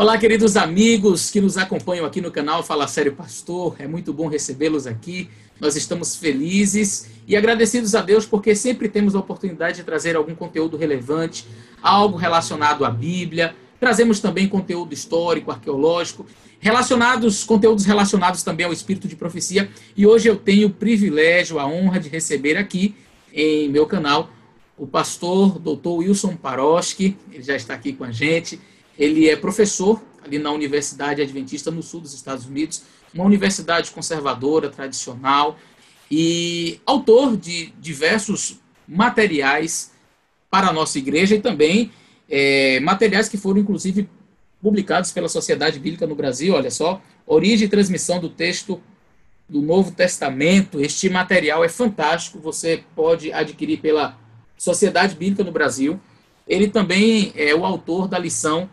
Olá, queridos amigos que nos acompanham aqui no canal Fala Sério Pastor. É muito bom recebê-los aqui. Nós estamos felizes e agradecidos a Deus porque sempre temos a oportunidade de trazer algum conteúdo relevante, algo relacionado à Bíblia. Trazemos também conteúdo histórico, arqueológico, relacionados, conteúdos relacionados também ao espírito de profecia. E hoje eu tenho o privilégio, a honra de receber aqui em meu canal o pastor Dr. Wilson Paroski. Ele já está aqui com a gente. Ele é professor ali na Universidade Adventista no sul dos Estados Unidos, uma universidade conservadora, tradicional, e autor de diversos materiais para a nossa igreja e também é, materiais que foram, inclusive, publicados pela Sociedade Bíblica no Brasil. Olha só, origem e transmissão do texto do Novo Testamento. Este material é fantástico, você pode adquirir pela Sociedade Bíblica no Brasil. Ele também é o autor da lição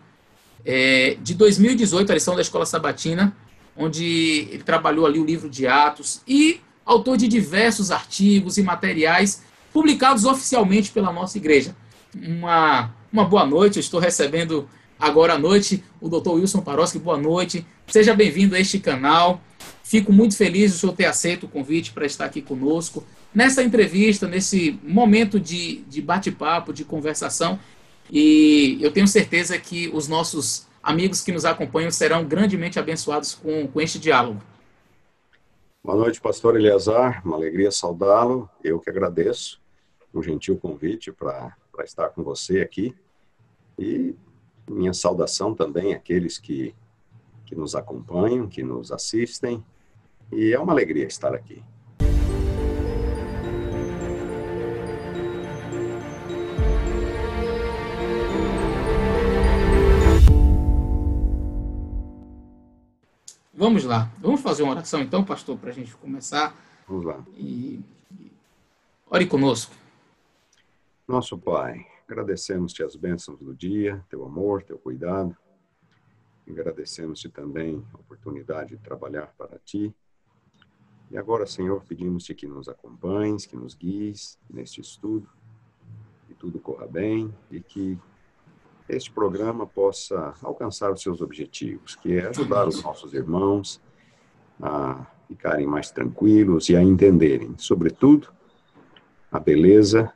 é, de 2018, a lição da Escola Sabatina, onde ele trabalhou ali o livro de Atos e autor de diversos artigos e materiais publicados oficialmente pela nossa igreja. Uma, uma boa noite, eu estou recebendo agora à noite o Dr. Wilson Paroski. Boa noite, seja bem-vindo a este canal. Fico muito feliz de o senhor ter aceito o convite para estar aqui conosco nessa entrevista, nesse momento de, de bate-papo, de conversação. E eu tenho certeza que os nossos amigos que nos acompanham serão grandemente abençoados com, com este diálogo. Boa noite, pastor Eleazar. Uma alegria saudá-lo. Eu que agradeço o gentil convite para estar com você aqui. E minha saudação também àqueles que, que nos acompanham, que nos assistem. E é uma alegria estar aqui. Vamos lá. Vamos fazer uma oração então, pastor, para a gente começar. Vamos lá. E... Ore conosco. Nosso Pai, agradecemos-te as bênçãos do dia, teu amor, teu cuidado. Agradecemos-te também a oportunidade de trabalhar para ti. E agora, Senhor, pedimos-te que nos acompanhes, que nos guies neste estudo, que tudo corra bem e que este programa possa alcançar os seus objetivos, que é ajudar os nossos irmãos a ficarem mais tranquilos e a entenderem, sobretudo, a beleza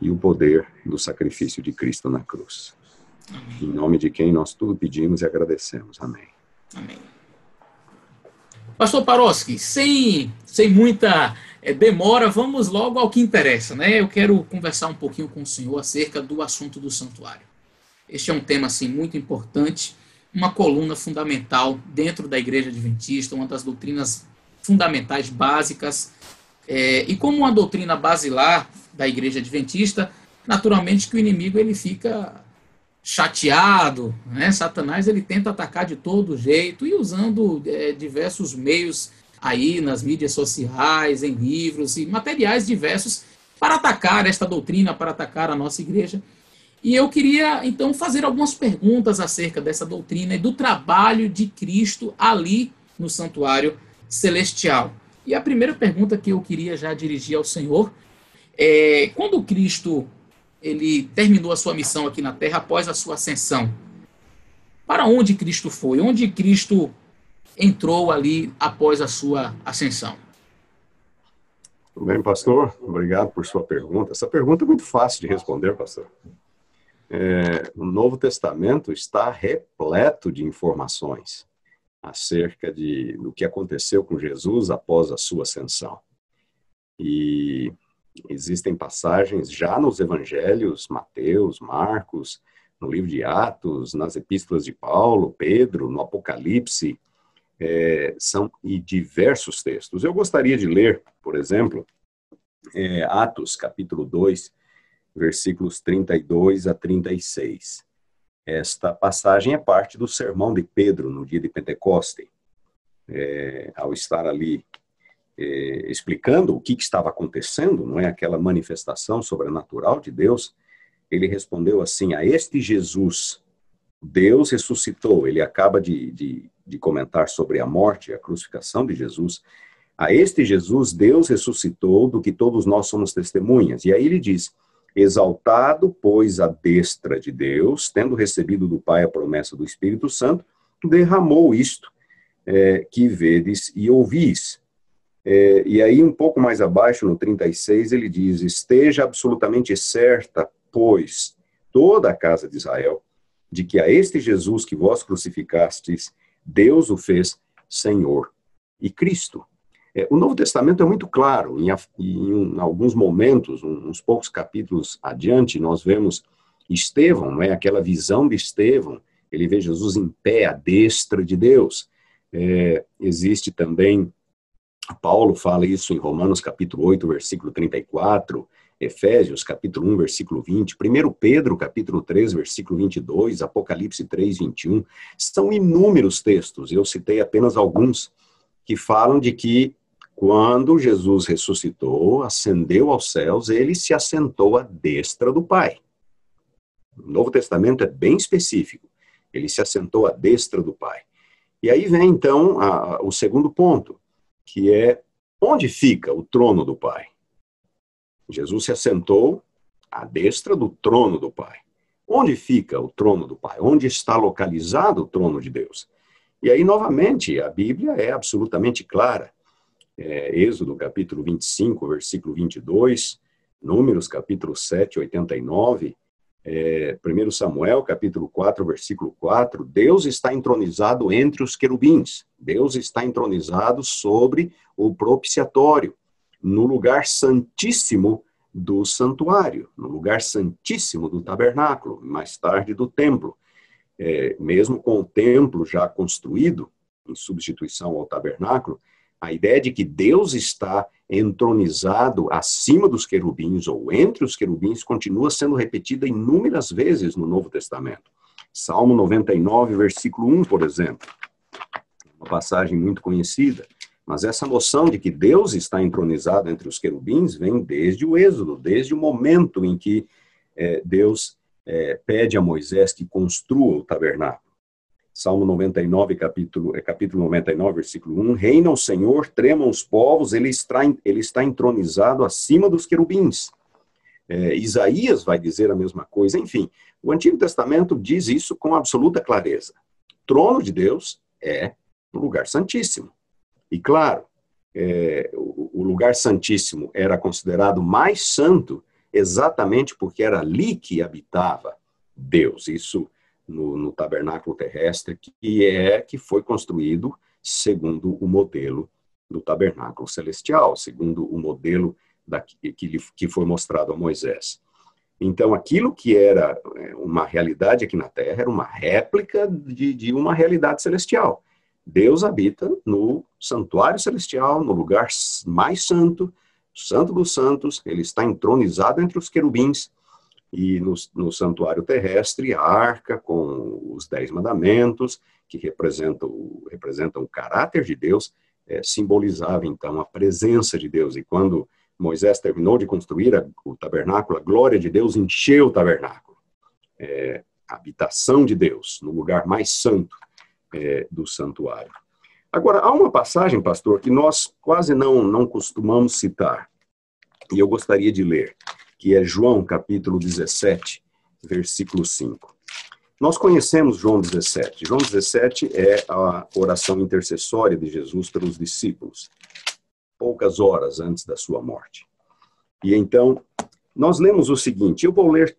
e o poder do sacrifício de Cristo na cruz. Em nome de quem nós tudo pedimos e agradecemos. Amém. Amém. Pastor Paroski, sem, sem muita é, demora, vamos logo ao que interessa, né? Eu quero conversar um pouquinho com o senhor acerca do assunto do santuário. Este é um tema assim muito importante, uma coluna fundamental dentro da Igreja Adventista, uma das doutrinas fundamentais básicas. É, e como uma doutrina basilar da Igreja Adventista, naturalmente que o inimigo ele fica chateado, né? Satanás ele tenta atacar de todo jeito e usando é, diversos meios aí nas mídias sociais, em livros e materiais diversos para atacar esta doutrina, para atacar a nossa igreja. E eu queria, então, fazer algumas perguntas acerca dessa doutrina e do trabalho de Cristo ali no santuário celestial. E a primeira pergunta que eu queria já dirigir ao Senhor é: quando Cristo ele terminou a sua missão aqui na terra após a sua ascensão, para onde Cristo foi? Onde Cristo entrou ali após a sua ascensão? Tudo bem, pastor? Obrigado por sua pergunta. Essa pergunta é muito fácil de responder, pastor é, o Novo Testamento está repleto de informações acerca de, do que aconteceu com Jesus após a sua ascensão. E existem passagens já nos evangelhos, Mateus, Marcos, no livro de Atos, nas epístolas de Paulo, Pedro, no Apocalipse, é, são e diversos textos. Eu gostaria de ler, por exemplo, é, Atos, capítulo 2, versículos 32 a 36. Esta passagem é parte do sermão de Pedro no dia de Pentecoste. É, ao estar ali é, explicando o que, que, estava acontecendo, não é aquela manifestação sobrenatural de Deus, ele respondeu assim: a este Jesus, Deus ressuscitou. Ele acaba de, de, de comentar sobre a morte, a crucificação de Jesus. A este Jesus, Deus ressuscitou, do que todos nós somos testemunhas. E aí ele diz: Exaltado, pois, a destra de Deus, tendo recebido do Pai a promessa do Espírito Santo, derramou isto é, que vedes e ouvis. É, e aí, um pouco mais abaixo, no 36, ele diz: Esteja absolutamente certa, pois, toda a casa de Israel, de que a este Jesus que vós crucificastes, Deus o fez Senhor e Cristo. É, o Novo Testamento é muito claro, em, em, alguns momentos, uns poucos capítulos adiante, nós vemos Estevão, não é? aquela visão de Estevão, ele vê Jesus em pé à destra de Deus. É, existe também, Paulo fala isso em Romanos capítulo 8, versículo 34, Efésios, capítulo 1, versículo 20, 1 Pedro, capítulo 3, versículo 22, Apocalipse 3, 21. São inúmeros textos, eu citei apenas alguns, que falam de que quando Jesus ressuscitou, ascendeu aos céus, ele se assentou à destra do Pai. O Novo Testamento é bem específico. Ele se assentou à destra do Pai. E aí vem, então, a, o segundo ponto, que é onde fica o trono do Pai? Jesus se assentou à destra do trono do Pai. Onde fica o trono do Pai? Onde está localizado o trono de Deus? E aí, novamente, a Bíblia é absolutamente clara. É, Êxodo, capítulo 25, versículo 22, Números, capítulo 7, 89, é, 1 Samuel, capítulo 4, versículo 4, Deus está entronizado entre os querubins. Deus está entronizado sobre o propiciatório no lugar santíssimo do santuário, no lugar santíssimo do tabernáculo, mais tarde do templo. É, mesmo com o templo já construído, em substituição ao tabernáculo, a ideia de que Deus está entronizado acima dos querubins ou entre os querubins continua sendo repetida inúmeras vezes no Novo Testamento. Salmo 99, versículo 1, por exemplo, uma passagem muito conhecida. Mas essa noção de que Deus está entronizado entre os querubins vem desde o Êxodo, desde o momento em que é, Deus é, pede a Moisés que construa o tabernáculo. Salmo 99, capítulo, é, capítulo 99, versículo 1. Reina o Senhor, tremam os povos, ele está, ele está entronizado acima dos querubins. É, Isaías vai dizer a mesma coisa. Enfim, o Antigo Testamento diz isso com absoluta clareza. O trono de Deus é o lugar santíssimo. E claro, é, o, o lugar santíssimo era considerado mais santo exatamente porque era ali que habitava Deus. Isso no, no, tabernáculo terrestre, que é que foi construído segundo o modelo do tabernáculo celestial, segundo o modelo da, que, que foi mostrado a Moisés. Então, aquilo que era é, uma realidade aqui na Terra era uma réplica de, de uma realidade celestial. Deus habita no santuário celestial, no lugar mais santo, santo dos santos, ele está entronizado entre os querubins, e no, no santuário terrestre, a arca com os dez mandamentos, que representam, representam o caráter de Deus, é, simbolizava então a presença de Deus. E quando Moisés terminou de construir a, o tabernáculo, a glória de Deus encheu o tabernáculo. É, a habitação de Deus, no lugar mais santo é, do santuário. Agora, há uma passagem, pastor, que nós quase não, não costumamos citar, e eu gostaria de ler, que é João capítulo 17, versículo 5. Nós conhecemos João 17. João 17 é a oração intercessória de Jesus pelos discípulos, poucas horas antes da sua morte. E então, nós lemos o seguinte, eu vou ler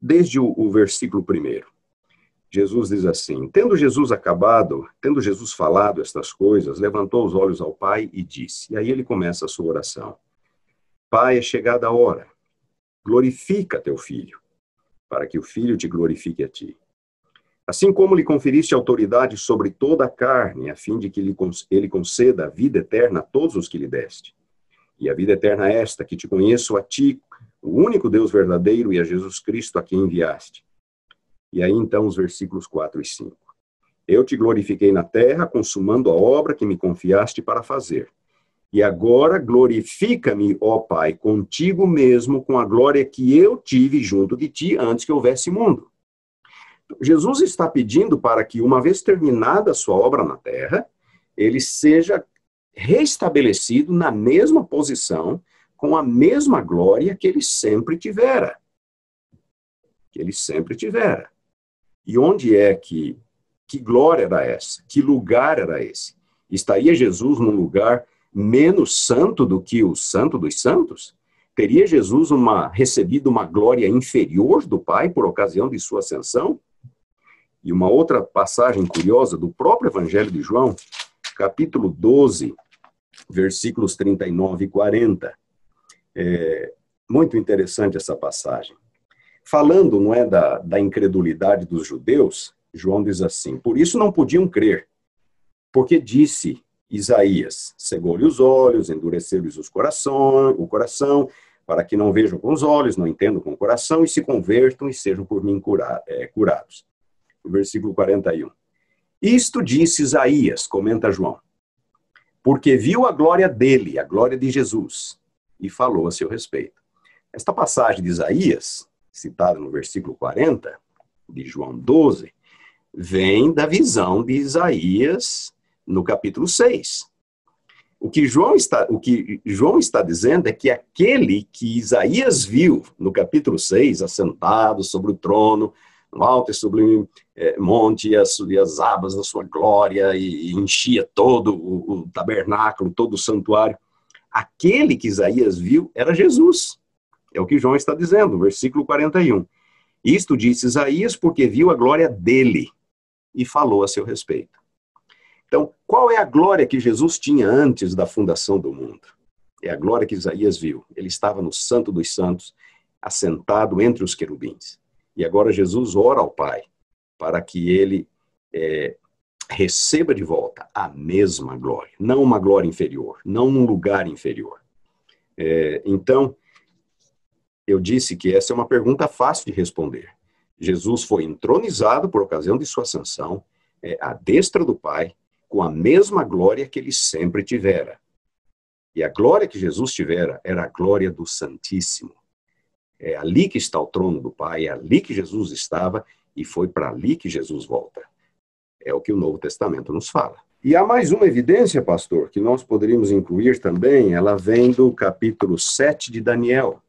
desde o, o versículo primeiro. Jesus diz assim: Tendo Jesus acabado, tendo Jesus falado estas coisas, levantou os olhos ao Pai e disse. E aí ele começa a sua oração: Pai, é chegada a hora. Glorifica teu filho, para que o filho te glorifique a ti. Assim como lhe conferiste autoridade sobre toda a carne, a fim de que ele conceda a vida eterna a todos os que lhe deste. E a vida eterna é esta, que te conheço a ti, o único Deus verdadeiro, e a Jesus Cristo a quem enviaste. E aí então os versículos 4 e 5. Eu te glorifiquei na terra, consumando a obra que me confiaste para fazer. E agora glorifica-me, ó Pai, contigo mesmo, com a glória que eu tive junto de ti antes que houvesse mundo. Jesus está pedindo para que, uma vez terminada a sua obra na terra, ele seja restabelecido na mesma posição, com a mesma glória que ele sempre tivera. que ele sempre tivera. E onde é que, que glória era essa? Que lugar era esse? Estaria Jesus num lugar menos santo do que o santo dos santos? Teria Jesus uma, recebido uma glória inferior do Pai por ocasião de sua ascensão? E uma outra passagem curiosa do próprio Evangelho de João, capítulo 12, versículos 39 e 40. É muito interessante essa passagem. Falando, não é, da, da incredulidade dos judeus, João diz assim: Por isso não podiam crer, porque disse Isaías: cegou-lhe os olhos, endureceu-lhes os coração, o coração, para que não vejam com os olhos, não entendam com o coração e se convertam e sejam por mim cura, é, curados. Versículo 41. Isto disse Isaías, comenta João, porque viu a glória dele, a glória de Jesus, e falou a seu respeito. Esta passagem de Isaías, citada no versículo 40 de João 12, vem da visão de Isaías no capítulo 6. O que João está, o que João está dizendo é que aquele que Isaías viu no capítulo 6, assentado sobre o trono, no alto e sublime é, monte, e as, e as, abas da sua glória, e, e enchia todo o, o, tabernáculo, todo o santuário. Aquele que Isaías viu era Jesus. É o que João está dizendo, versículo 41. Isto disse Isaías porque viu a glória dele e falou a seu respeito. Então, qual é a glória que Jesus tinha antes da fundação do mundo? É a glória que Isaías viu. Ele estava no Santo dos Santos, assentado entre os querubins. E agora Jesus ora ao Pai para que ele é, receba de volta a mesma glória, não uma glória inferior, não um lugar inferior. É, então, eu disse que essa é uma pergunta fácil de responder. Jesus foi entronizado por ocasião de sua ascensão, é, à destra do Pai, com a mesma glória que ele sempre tivera. E a glória que Jesus tivera era a glória do Santíssimo. É ali que está o trono do Pai, é ali que Jesus estava e foi para ali que Jesus volta. É o que o Novo Testamento nos fala. E há mais uma evidência, pastor, que nós poderíamos incluir também, ela vem do capítulo 7 de Daniel.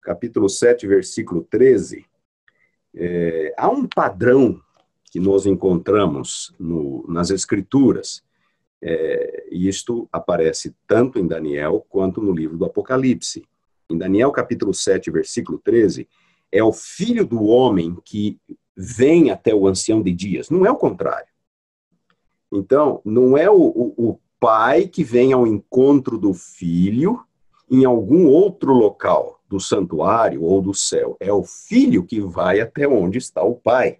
Capítulo 7, versículo 13. É, há um padrão que nós encontramos no, nas Escrituras. É, e isto aparece tanto em Daniel quanto no livro do Apocalipse. Em Daniel capítulo 7, versículo 13, é o filho do homem que vem até o ancião de dias, não é o contrário. Então, não é o, o, o pai que vem ao encontro do filho em algum outro local do santuário ou do céu. É o filho que vai até onde está o pai.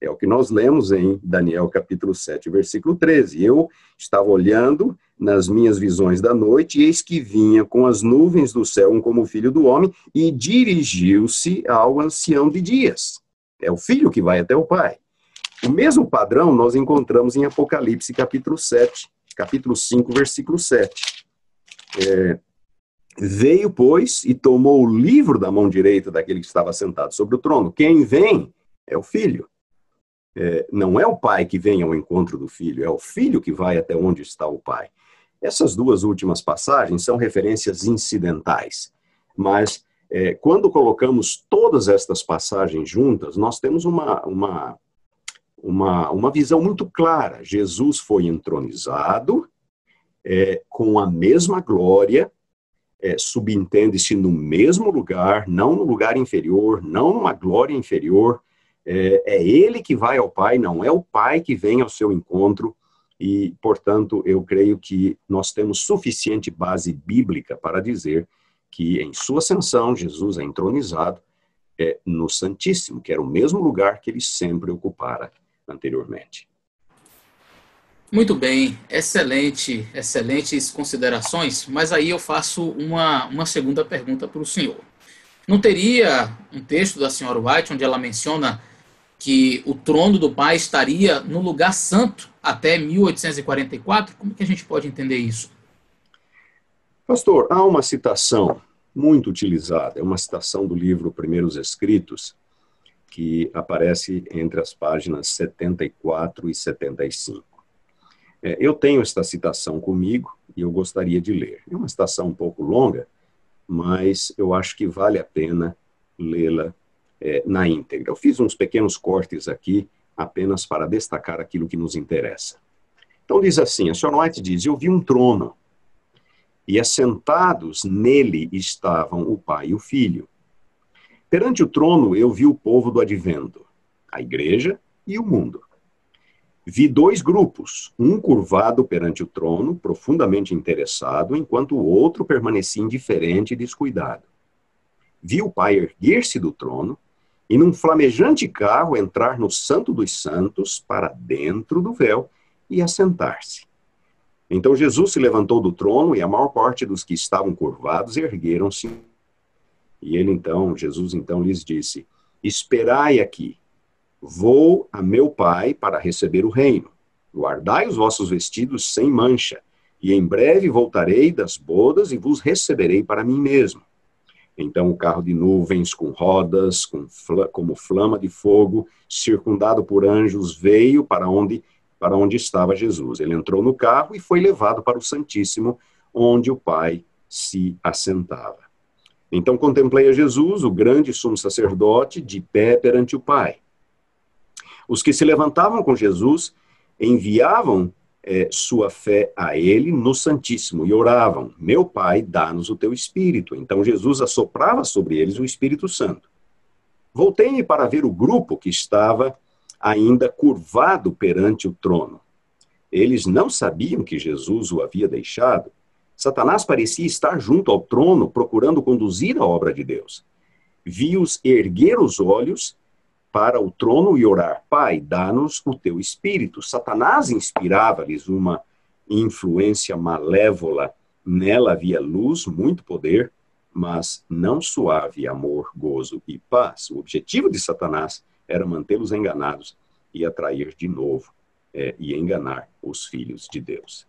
É o que nós lemos em Daniel capítulo 7, versículo 13. Eu estava olhando nas minhas visões da noite, e eis que vinha com as nuvens do céu um como filho do homem, e dirigiu-se ao ancião de dias. É o filho que vai até o pai. O mesmo padrão nós encontramos em Apocalipse capítulo 7, capítulo 5, versículo 7. É, Veio, pois, e tomou o livro da mão direita daquele que estava sentado sobre o trono. Quem vem é o filho. É, não é o pai que vem ao encontro do filho, é o filho que vai até onde está o pai. Essas duas últimas passagens são referências incidentais, mas é, quando colocamos todas estas passagens juntas, nós temos uma, uma, uma, uma visão muito clara. Jesus foi entronizado é, com a mesma glória, é, subentende-se no mesmo lugar, não no lugar inferior, não numa glória inferior, é, é ele que vai ao Pai, não é o Pai que vem ao seu encontro, e, portanto, eu creio que nós temos suficiente base bíblica para dizer que em sua ascensão, Jesus é entronizado é, no Santíssimo, que era o mesmo lugar que ele sempre ocupara anteriormente. Muito bem, excelente, excelentes considerações, mas aí eu faço uma, uma segunda pergunta para o senhor. Não teria um texto da senhora White onde ela menciona que o trono do pai estaria no lugar santo até 1844? Como que a gente pode entender isso? Pastor, há uma citação muito utilizada, é uma citação do livro Primeiros Escritos, que aparece entre as páginas 74 e 75. É, eu tenho esta citação comigo e eu gostaria de ler. É uma citação um pouco longa, mas eu acho que vale a pena lê-la é, na íntegra. Eu fiz uns pequenos cortes aqui, apenas para destacar aquilo que nos interessa. Então diz assim, a senhora White diz, eu vi um trono, e assentados nele estavam o pai e o filho. Perante o trono eu vi o povo do advento, a igreja e o mundo. Vi dois grupos, um curvado perante o trono, profundamente interessado, enquanto o outro permanecia indiferente e descuidado. Vi o pai erguer-se do trono e, num flamejante carro, entrar no Santo dos Santos para dentro do véu e assentar-se. Então Jesus se levantou do trono e a maior parte dos que estavam curvados ergueram-se e ele então, Jesus então lhes disse: Esperai aqui, vou a meu pai para receber o reino. Guardai os vossos vestidos sem mancha, e em breve voltarei das bodas e vos receberei para mim mesmo. Então o carro de nuvens com rodas, com fl como flama de fogo, circundado por anjos, veio para onde para onde estava Jesus. Ele entrou no carro e foi levado para o Santíssimo, onde o Pai se assentava. Então contemplei a Jesus, o grande sumo sacerdote, de pé perante o Pai. Os que se levantavam com Jesus enviavam é, sua fé a ele no Santíssimo e oravam: Meu Pai, dá-nos o teu Espírito. Então Jesus assoprava sobre eles o Espírito Santo. Voltei-me para ver o grupo que estava ainda curvado perante o trono. Eles não sabiam que Jesus o havia deixado Satanás parecia estar junto ao trono, procurando conduzir a obra de Deus. Vi-os erguer os olhos para o trono e orar: Pai, dá-nos o teu espírito. Satanás inspirava-lhes uma influência malévola. Nela havia luz, muito poder, mas não suave amor, gozo e paz. O objetivo de Satanás era mantê-los enganados e atrair de novo é, e enganar os filhos de Deus.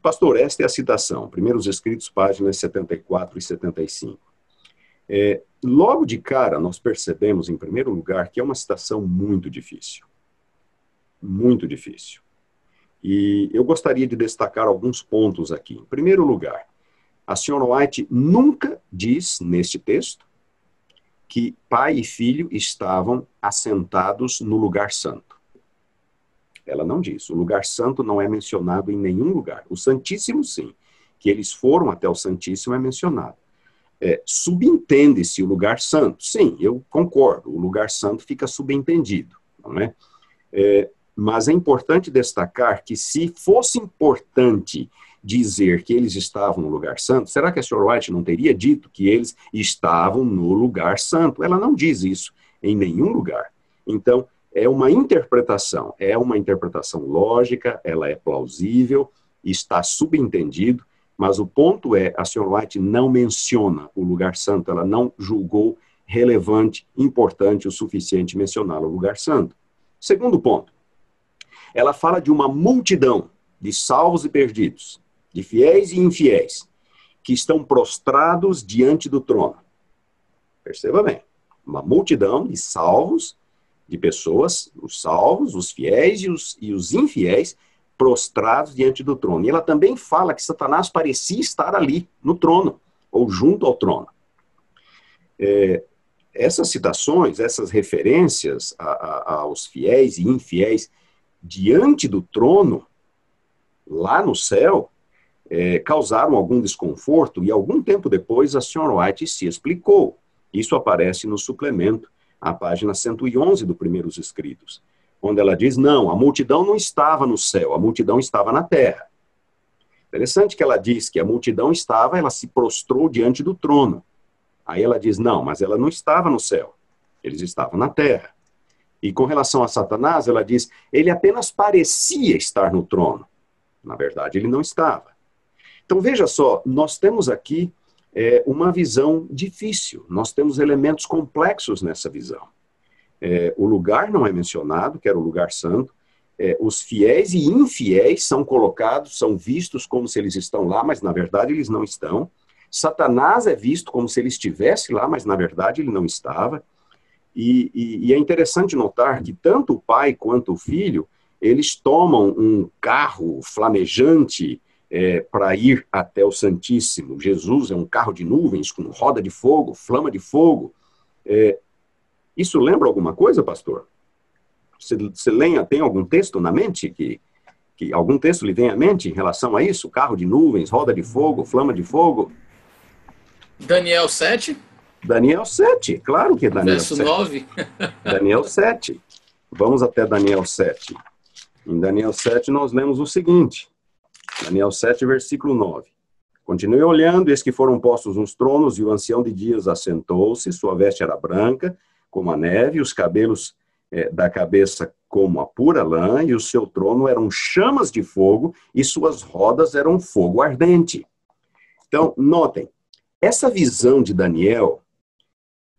Pastor, esta é a citação, primeiros escritos, páginas 74 e 75. É, logo de cara, nós percebemos, em primeiro lugar, que é uma citação muito difícil. Muito difícil. E eu gostaria de destacar alguns pontos aqui. Em primeiro lugar, a senhora White nunca diz neste texto que pai e filho estavam assentados no lugar santo. Ela não diz. O lugar santo não é mencionado em nenhum lugar. O Santíssimo, sim. Que eles foram até o Santíssimo é mencionado. É, subentende-se o lugar santo. Sim, eu concordo. O lugar santo fica subentendido. Não é? é? Mas é importante destacar que se fosse importante dizer que eles estavam no lugar santo, será que a Sr. White não teria dito que eles estavam no lugar santo? Ela não diz isso em nenhum lugar. Então, é uma interpretação, é uma interpretação lógica, ela é plausível, está subentendido, mas o ponto é, a Sr. White não menciona o lugar santo, ela não julgou relevante, importante o suficiente mencionar o lugar santo. Segundo ponto, ela fala de uma multidão de salvos e perdidos, de fiéis e infiéis, que estão prostrados diante do trono. Perceba bem, uma multidão de salvos de pessoas, os salvos, os fiéis e os, e os infiéis, prostrados diante do trono. E ela também fala que Satanás parecia estar ali, no trono, ou junto ao trono. É, essas citações, essas referências a, a, aos fiéis e infiéis diante do trono, lá no céu, é, causaram algum desconforto e algum tempo depois a senhora White se explicou. Isso aparece no suplemento a página 111 do Primeiros Escritos, onde ela diz: não, a multidão não estava no céu, a multidão estava na terra. Interessante que ela diz que a multidão estava, ela se prostrou diante do trono. Aí ela diz: não, mas ela não estava no céu, eles estavam na terra. E com relação a Satanás, ela diz: ele apenas parecia estar no trono. Na verdade, ele não estava. Então veja só, nós temos aqui é uma visão difícil. Nós temos elementos complexos nessa visão. É, o lugar não é mencionado, que era o lugar santo. É, os fiéis e infiéis são colocados, são vistos como se eles estão lá, mas na verdade eles não estão. Satanás é visto como se ele estivesse lá, mas na verdade ele não estava. E, e, e é interessante notar que tanto o pai quanto o filho, eles tomam um carro flamejante, é, para ir até o Santíssimo. Jesus é um carro de nuvens com roda de fogo, flama de fogo. É, Isso lembra alguma coisa, pastor? Você, você lenha, tem algum texto na mente que, que algum texto lhe vem à mente em relação a isso? Carro de nuvens, roda de fogo, flama de fogo? Daniel 7? Daniel 7, claro que é Daniel Verso 7. 9. Daniel 7. Vamos até Daniel 7. Em Daniel 7 nós lemos o seguinte. Daniel 7, versículo 9. Continuei olhando, eis que foram postos uns tronos, e o ancião de dias assentou-se, sua veste era branca, como a neve, os cabelos é, da cabeça como a pura lã, e o seu trono eram chamas de fogo, e suas rodas eram fogo ardente. Então, notem, essa visão de Daniel,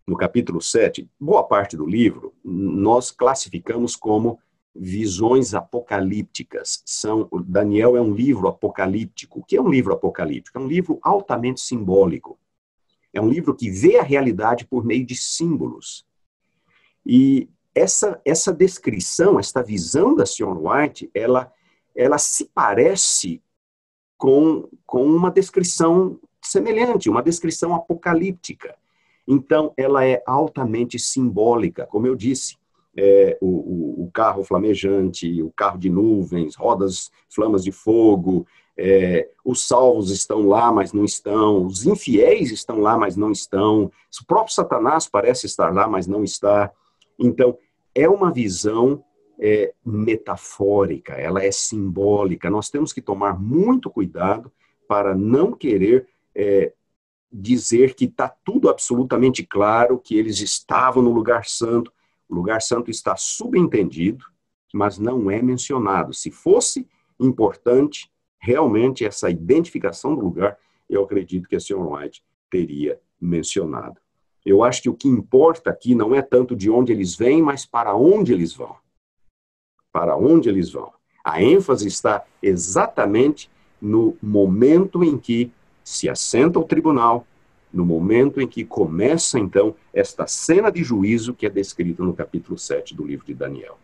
no capítulo 7, boa parte do livro, nós classificamos como visões apocalípticas. São Daniel é um livro apocalíptico. O que é um livro apocalíptico? É um livro altamente simbólico. É um livro que vê a realidade por meio de símbolos. E essa, essa descrição, esta visão da Sion White, ela, ela se parece com, com uma descrição semelhante, uma descrição apocalíptica. Então, ela é altamente simbólica, como eu disse. É, o, o, carro flamejante, o carro de nuvens, rodas, flamas de fogo, é, os salvos estão lá, mas não estão, os infiéis estão lá, mas não estão, o próprio Satanás parece estar lá, mas não está. Então, é uma visão é, metafórica, ela é simbólica. Nós temos que tomar muito cuidado para não querer é, dizer que está tudo absolutamente claro, que eles estavam no lugar santo. O lugar santo está subentendido, mas não é mencionado. Se fosse importante realmente essa identificação do lugar, eu acredito que a Sr. White teria mencionado. Eu acho que o que importa aqui não é tanto de onde eles vêm, mas para onde eles vão. Para onde eles vão. A ênfase está exatamente no momento em que se assenta o tribunal, no momento em que começa, então, esta cena de juízo que é descrita no capítulo 7 do livro de Daniel.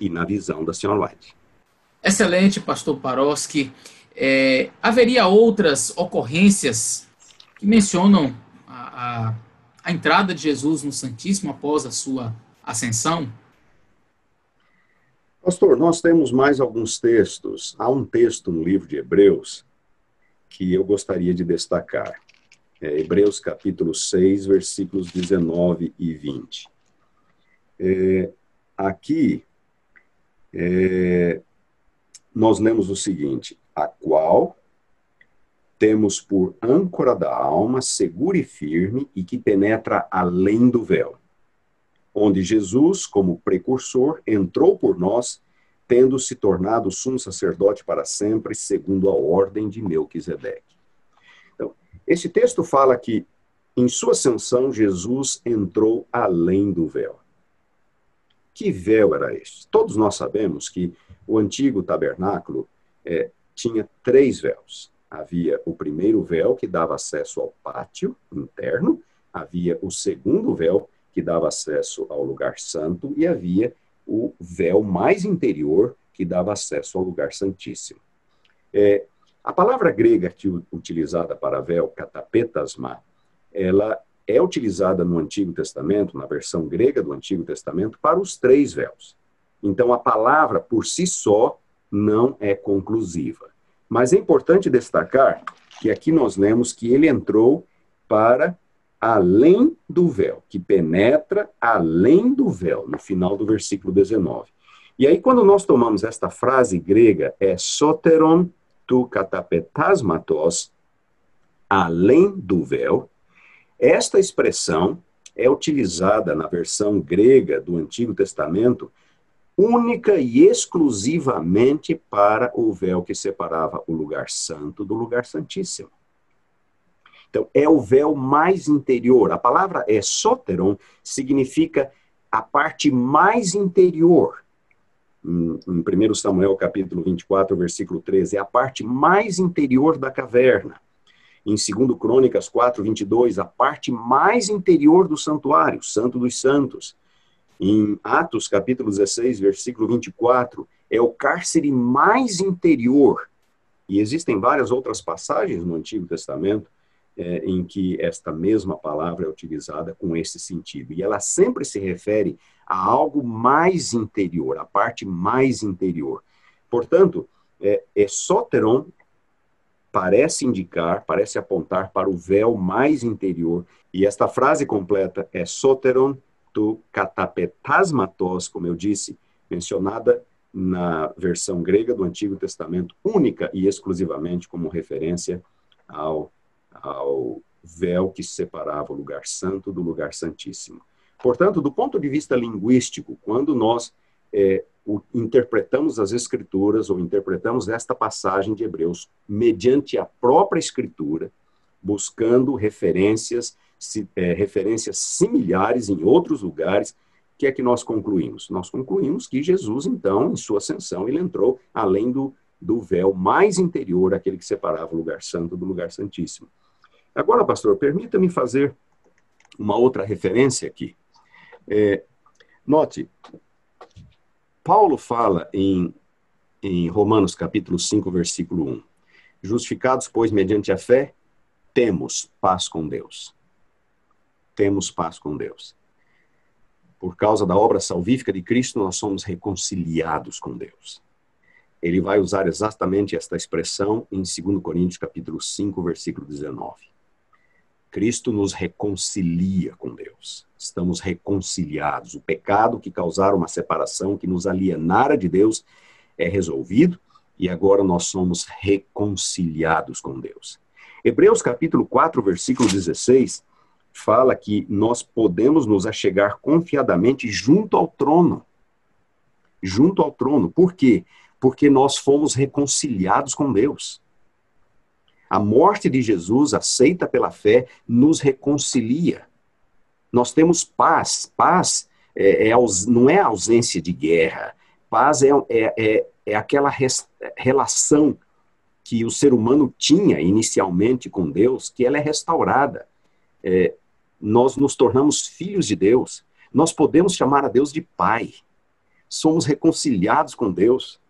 E na visão da senhora White. Excelente, pastor Paroski. É, haveria outras ocorrências que mencionam a, a entrada de Jesus no Santíssimo após a sua ascensão? Pastor, nós temos mais alguns textos. Há um texto no livro de Hebreus que eu gostaria de destacar. É Hebreus capítulo 6, versículos 19 e 20. É, aqui, é, nós lemos o seguinte: a qual temos por âncora da alma segura e firme e que penetra além do véu, onde Jesus, como precursor, entrou por nós, tendo se tornado sumo sacerdote para sempre, segundo a ordem de Melquisedeque. Então, esse texto fala que em sua ascensão Jesus entrou além do véu. Que véu era este? Todos nós sabemos que o antigo tabernáculo é, tinha três véus havia o primeiro véu que dava acesso ao pátio interno, havia o segundo véu que dava acesso ao lugar santo e havia o véu mais interior que dava acesso ao lugar santíssimo. É, a palavra grega utilizada para véu, katapetasma, ela é utilizada no Antigo Testamento, na versão grega do Antigo Testamento, para os três véus. Então, a palavra por si só não é conclusiva. Mas é importante destacar que aqui nós lemos que ele entrou para além do véu, que penetra além do véu, no final do versículo 19. E aí, quando nós tomamos esta frase grega, é soteron tu katapetasmatos, além do véu, esta expressão é utilizada na versão grega do Antigo Testamento única e exclusivamente para o véu que separava o lugar santo do lugar santíssimo. Então, é o véu mais interior. A palavra soteron, significa a parte mais interior. Em 1 Samuel capítulo 24, versículo 13, é a parte mais interior da caverna. Em 2 Crônicas 4, 22, a parte mais interior do santuário, Santo dos Santos. Em Atos, capítulo 16, versículo 24, é o cárcere mais interior. E existem várias outras passagens no Antigo Testamento é, em que esta mesma palavra é utilizada com esse sentido. E ela sempre se refere a algo mais interior, a parte mais interior. Portanto, é, soteron parece indicar, parece apontar para o véu mais interior. E esta frase completa é soteron tu katapetasmatos, como eu disse, mencionada na versão grega do Antigo Testamento, única e exclusivamente como referência ao, ao véu que separava o lugar santo do lugar santíssimo. Portanto, do ponto de vista linguístico, quando nós é, o, interpretamos as Escrituras ou interpretamos esta passagem de Hebreus mediante a própria Escritura, buscando referências, se, é, referências similares em outros lugares, o que é que nós concluímos? Nós concluímos que Jesus, então, em sua ascensão, ele entrou além do, do véu mais interior, aquele que separava o lugar santo do lugar santíssimo. Agora, pastor, permita-me fazer uma outra referência aqui. É, note, Paulo fala em, em Romanos capítulo 5, versículo 1. Justificados, pois, mediante a fé, temos paz com Deus. Temos paz com Deus. Por causa da obra salvífica de Cristo, nós somos reconciliados com Deus. Ele vai usar exatamente esta expressão em 2 Coríntios capítulo 5, versículo 19. Cristo nos reconcilia com Deus. Estamos reconciliados. O pecado que causara uma separação, que nos alienara de Deus, é resolvido e agora nós somos reconciliados com Deus. Hebreus capítulo 4, versículo 16, fala que nós podemos nos achegar confiadamente junto ao trono. Junto ao trono. Por quê? Porque nós fomos reconciliados com Deus. A morte de Jesus, aceita pela fé, nos reconcilia. Nós temos paz. Paz é, é, não é ausência de guerra. Paz é, é, é, é aquela res, relação que o ser humano tinha inicialmente com Deus, que ela é restaurada. É, nós nos tornamos filhos de Deus. Nós podemos chamar a Deus de Pai. Somos reconciliados com Deus.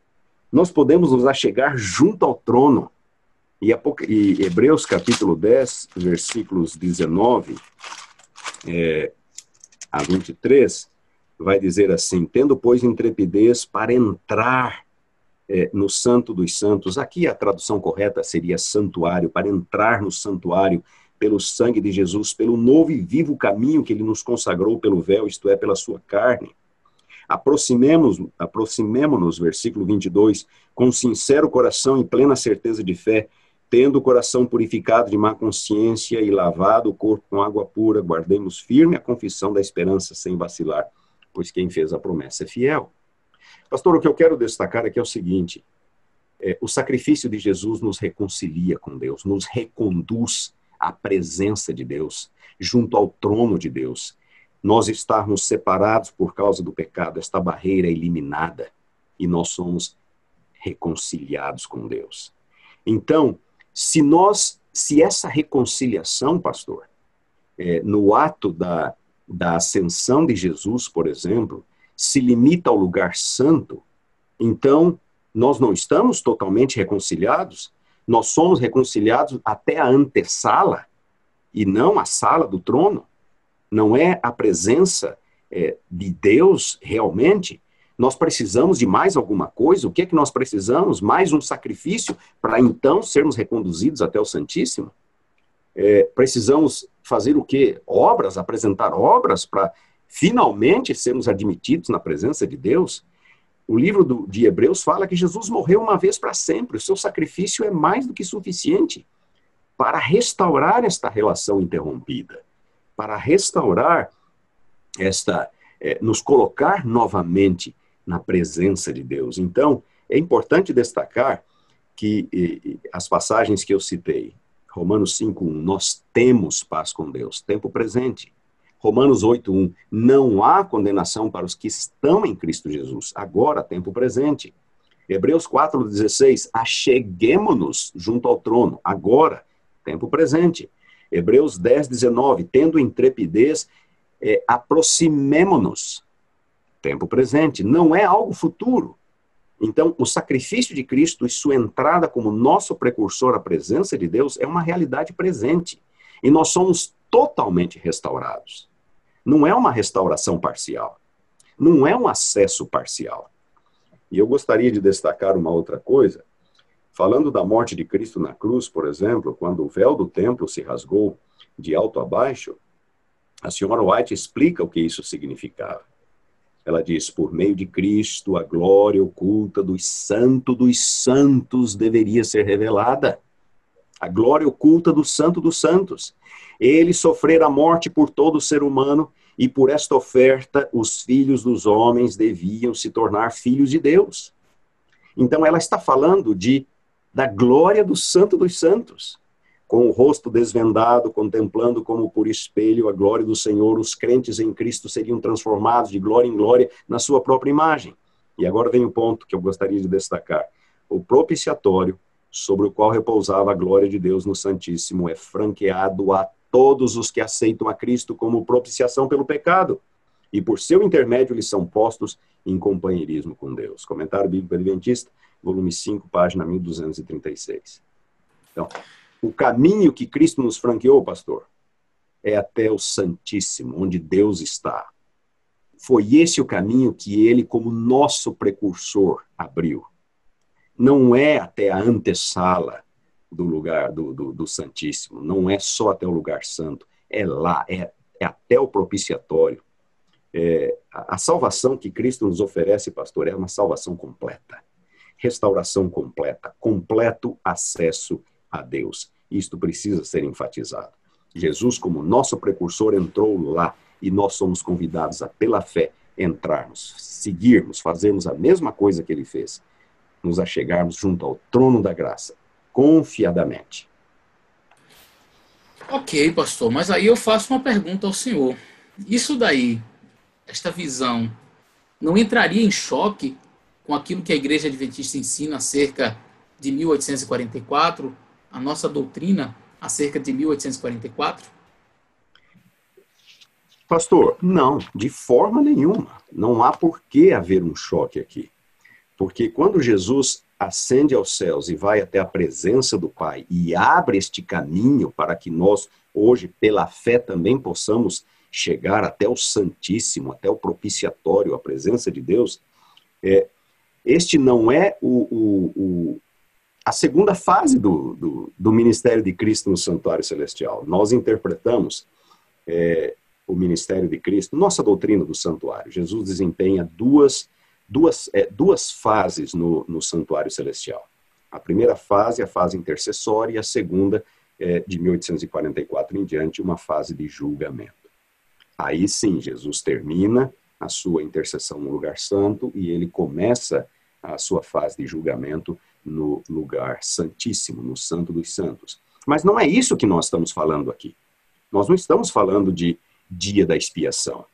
Nós podemos nos achegar junto ao trono. E, Hebreus capítulo 10, versículos 19 é, a 23, vai dizer assim: Tendo, pois, intrepidez para entrar é, no Santo dos Santos, aqui a tradução correta seria santuário, para entrar no santuário pelo sangue de Jesus, pelo novo e vivo caminho que ele nos consagrou pelo véu, isto é, pela sua carne. Aproximemos-nos, versículo 22, com sincero coração e plena certeza de fé, tendo o coração purificado de má consciência e lavado o corpo com água pura, guardemos firme a confissão da esperança sem vacilar, pois quem fez a promessa é fiel. Pastor, o que eu quero destacar aqui é o seguinte: é, o sacrifício de Jesus nos reconcilia com Deus, nos reconduz à presença de Deus, junto ao trono de Deus. Nós estarmos separados por causa do pecado, esta barreira é eliminada e nós somos reconciliados com Deus. Então, se nós, se essa reconciliação, pastor, é, no ato da, da ascensão de Jesus, por exemplo, se limita ao lugar santo, então nós não estamos totalmente reconciliados, nós somos reconciliados até a antessala e não a sala do trono. Não é a presença é, de Deus realmente nós precisamos de mais alguma coisa? O que é que nós precisamos? Mais um sacrifício para então sermos reconduzidos até o Santíssimo? É, precisamos fazer o quê? Obras, apresentar obras para finalmente sermos admitidos na presença de Deus? O livro do, de Hebreus fala que Jesus morreu uma vez para sempre. O seu sacrifício é mais do que suficiente para restaurar esta relação interrompida, para restaurar esta, é, nos colocar novamente na presença de Deus. Então, é importante destacar que e, as passagens que eu citei, Romanos 5:1, nós temos paz com Deus, tempo presente. Romanos 8:1, não há condenação para os que estão em Cristo Jesus, agora tempo presente. Hebreus 4:16, acheguemo-nos junto ao trono, agora tempo presente. Hebreus 10:19, tendo intrepidez, é, aproximemo-nos tempo presente, não é algo futuro. Então, o sacrifício de Cristo e sua entrada como nosso precursor à presença de Deus é uma realidade presente. E nós somos totalmente restaurados. Não é uma restauração parcial. Não é um acesso parcial. E eu gostaria de destacar uma outra coisa. Falando da morte de Cristo na cruz, por exemplo, quando o véu do templo se rasgou de alto a baixo, a senhora White explica o que isso significava. Ela diz: por meio de Cristo, a glória oculta dos santos dos santos deveria ser revelada. A glória oculta do santo dos santos. Ele sofrer a morte por todo ser humano e por esta oferta os filhos dos homens deviam se tornar filhos de Deus. Então ela está falando de da glória do santo dos santos com o rosto desvendado, contemplando como por espelho a glória do Senhor, os crentes em Cristo seriam transformados de glória em glória na sua própria imagem. E agora vem o ponto que eu gostaria de destacar. O propiciatório, sobre o qual repousava a glória de Deus no Santíssimo, é franqueado a todos os que aceitam a Cristo como propiciação pelo pecado. E por seu intermédio eles são postos em companheirismo com Deus. Comentário Bíblico Adventista, volume 5, página 1236. Então, o caminho que Cristo nos franqueou, pastor, é até o Santíssimo, onde Deus está. Foi esse o caminho que ele, como nosso precursor, abriu. Não é até a antessala do lugar do, do, do Santíssimo, não é só até o lugar santo, é lá, é, é até o propiciatório. É, a, salvação que Cristo nos oferece, pastor, é uma salvação completa, restauração completa, completo acesso a Deus. Isto precisa ser enfatizado. Jesus, como nosso precursor, entrou lá e nós somos convidados a, pela fé, entrarmos, seguirmos, fazermos a mesma coisa que ele fez, nos achegarmos junto ao trono da graça, confiadamente. Ok, pastor, mas aí eu faço uma pergunta ao senhor. Isso daí, esta visão, não entraria em choque com aquilo que a Igreja Adventista ensina acerca de 1844, a nossa doutrina acerca de 1844? Pastor, não, de forma nenhuma. Não há por que haver um choque aqui. Porque quando Jesus ascende aos céus e vai até a presença do Pai e abre este caminho para que nós, hoje, pela fé, também possamos chegar até o Santíssimo, até o propiciatório, a presença de Deus, é, este não é o, o, o, a segunda fase do, do, do, ministério de Cristo no santuário celestial. Nós interpretamos é, o ministério de Cristo, nossa doutrina do santuário. Jesus desempenha duas, duas, é, duas fases no, no santuário celestial. A primeira fase, a fase intercessória, e a segunda, é, de 1844 em diante, uma fase de julgamento. Aí sim, Jesus termina a sua intercessão no lugar santo e ele começa a sua fase de julgamento no lugar santíssimo, no santo dos santos. Mas não é isso que nós estamos falando aqui. Nós não estamos falando de dia da expiação.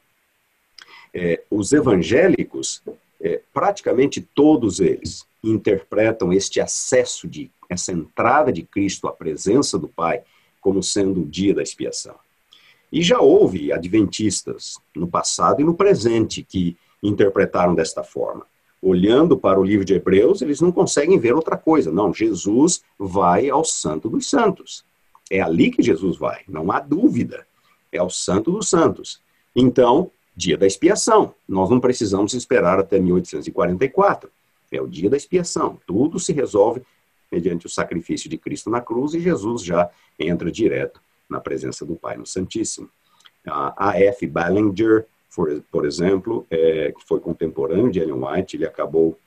É, os evangélicos, é, praticamente todos eles, interpretam este acesso de essa entrada de Cristo à presença do Pai como sendo o dia da expiação. E já houve adventistas no passado e no presente que interpretaram desta forma olhando para o livro de Hebreus, eles não conseguem ver outra coisa. Não, Jesus vai ao Santo dos Santos. É ali que Jesus vai, não há dúvida. É ao Santo dos Santos. Então, dia da expiação. Nós não precisamos esperar até 1844. É o dia da expiação. Tudo se resolve mediante o sacrifício de Cristo na cruz e Jesus já entra direto na presença do Pai no Santíssimo. A F. Ballinger por, exemplo, é, que foi contemporâneo de Ellen White, ele acabou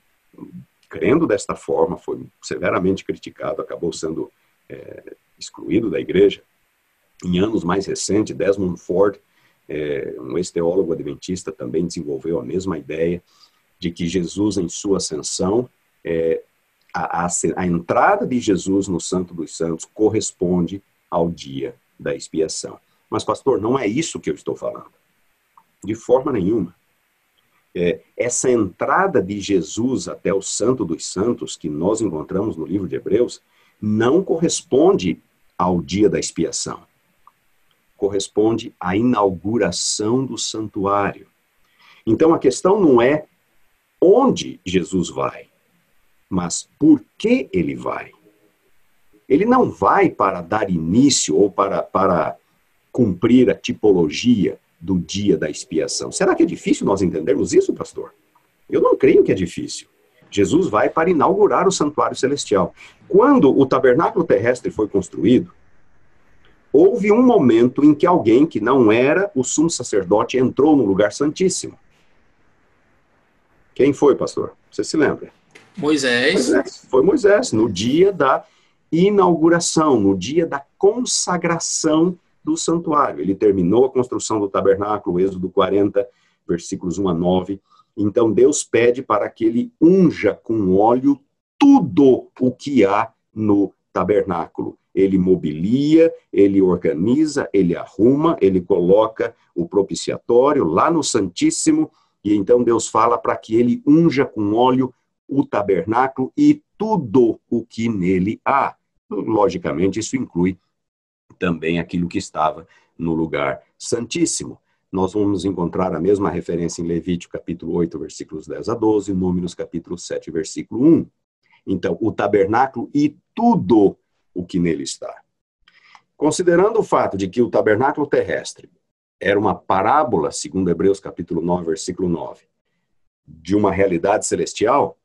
crendo desta forma, foi severamente criticado, acabou sendo é, excluído da igreja. Em anos mais recentes, Desmond Ford, é, um ex-teólogo adventista, também desenvolveu a mesma ideia de que Jesus, em sua ascensão, é, a, a, a entrada de Jesus no Santo dos Santos corresponde ao dia da expiação. Mas, pastor, não é isso que eu estou falando. De forma nenhuma. É, essa entrada de Jesus até o Santo dos Santos, que nós encontramos no livro de Hebreus, não corresponde ao dia da expiação. Corresponde à inauguração do santuário. Então a questão não é onde Jesus vai, mas por que ele vai. Ele não vai para dar início ou para, para cumprir a tipologia do dia da expiação. Será que é difícil nós entendermos isso, pastor? Eu não creio que é difícil. Jesus vai para inaugurar o santuário celestial. Quando o tabernáculo terrestre foi construído, houve um momento em que alguém que não era o sumo sacerdote entrou no lugar santíssimo. Quem foi, pastor? Você se lembra? Moisés. Moisés. Foi Moisés, no dia da inauguração, no dia da consagração do santuário. Ele terminou a construção do tabernáculo, Êxodo 40, versículos 1 a 9. Então Deus pede para que ele unja com óleo tudo o que há no tabernáculo. Ele mobilia, ele organiza, ele arruma, ele coloca o propiciatório lá no Santíssimo, e então Deus fala para que ele unja com óleo o tabernáculo e tudo o que nele há. Logicamente, isso inclui também aquilo que estava no lugar santíssimo. Nós vamos encontrar a mesma referência em Levítico capítulo 8, versículos 10 a 12, Números capítulo 7, versículo 1. Então, o tabernáculo e tudo o que nele está. Considerando o fato de que o tabernáculo terrestre era uma parábola, segundo Hebreus capítulo 9, versículo 9, de uma realidade celestial,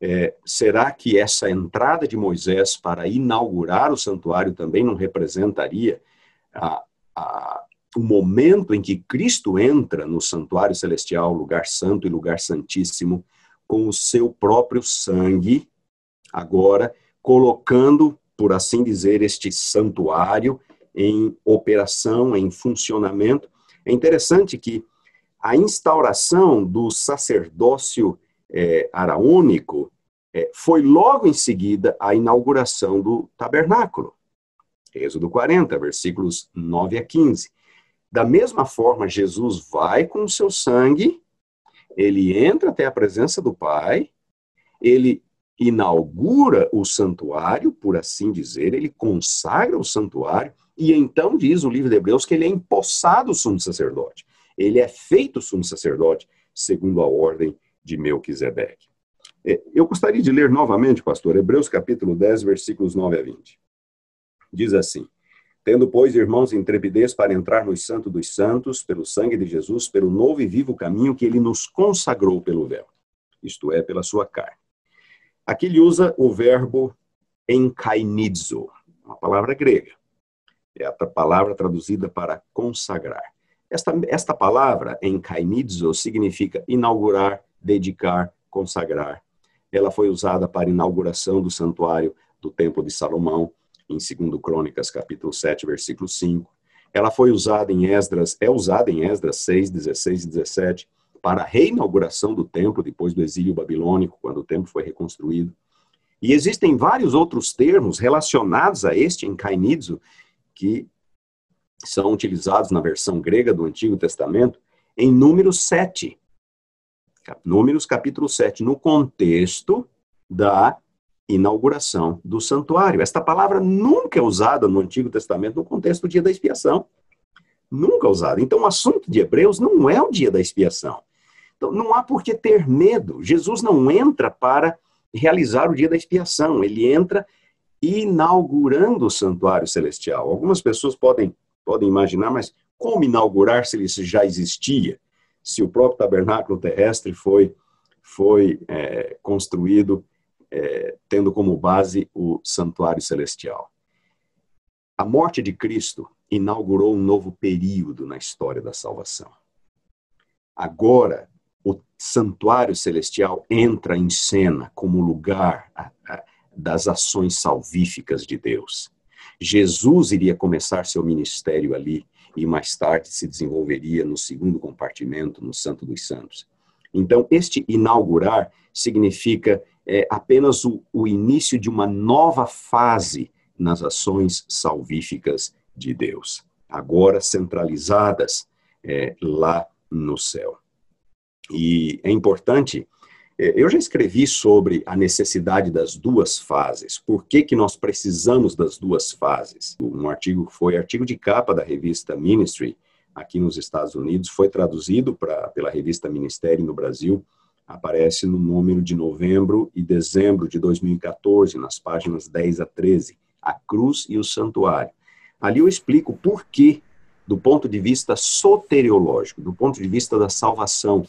é, será que essa entrada de Moisés para inaugurar o santuário também não representaria a, a, o momento em que Cristo entra no santuário celestial, lugar santo e lugar santíssimo, com o seu próprio sangue, agora colocando, por assim dizer, este santuário em operação, em funcionamento. É interessante que a instauração do sacerdócio é, araônico, é, foi logo em seguida a inauguração do tabernáculo. Êxodo 40, versículos 9 a 15. Da mesma forma, Jesus vai com o seu sangue, ele entra até a presença do Pai, ele inaugura o santuário, por assim dizer, ele consagra o santuário, e então diz o livro de Hebreus que ele é empossado sumo sacerdote. Ele é feito sumo sacerdote segundo a ordem de Melquisedeque. É, eu gostaria de ler novamente, pastor, Hebreus capítulo 10, versículos 9 a 20. Diz assim: Tendo, pois, irmãos, intrepidez para entrar no Santo dos Santos, pelo sangue de Jesus, pelo novo e vivo caminho que ele nos consagrou pelo véu, isto é, pela sua carne. Aqui ele usa o verbo enkainidzo, uma palavra grega. É a palavra traduzida para consagrar. Esta, esta palavra, enkainidzo, significa inaugurar, dedicar, consagrar. Ela foi usada para a inauguração do santuário do Templo de Salomão, em 2 Crônicas, capítulo 7, versículo 5. Ela foi usada em Esdras, é usada em Esdras 6, 16 e 17, para a reinauguração do templo depois do exílio babilônico, quando o templo foi reconstruído. E existem vários outros termos relacionados a este encainidzo que são utilizados na versão grega do Antigo Testamento em Números 7. Números capítulo 7, no contexto da inauguração do santuário. Esta palavra nunca é usada no Antigo Testamento no contexto do dia da expiação. Nunca é usada. Então, o assunto de Hebreus não é o dia da expiação. Então, não há por que ter medo. Jesus não entra para realizar o dia da expiação. Ele entra inaugurando o santuário celestial. Algumas pessoas podem, podem imaginar, mas como inaugurar se ele já existia? se o próprio tabernáculo terrestre foi, foi é, construído é, tendo como base o santuário celestial. A morte de Cristo inaugurou um novo período na história da salvação. Agora, o santuário celestial entra em cena como lugar das ações salvíficas de Deus. Jesus iria começar seu ministério ali e mais tarde se desenvolveria no segundo compartimento, no Santo dos Santos. Então, este inaugurar significa é, apenas o, o início de uma nova fase nas ações salvíficas de Deus, agora centralizadas é, lá no céu. E é importante é, eu já escrevi sobre a necessidade das duas fases. Por que, que nós precisamos das duas fases? Um artigo foi artigo de capa da revista Ministry, aqui nos Estados Unidos, foi traduzido pra, pela revista Ministério no Brasil, aparece no número de novembro e dezembro de 2014, nas páginas 10 a 13. a cruz e o santuário. Ali eu explico por que, do ponto de vista soteriológico, do ponto de vista da salvação,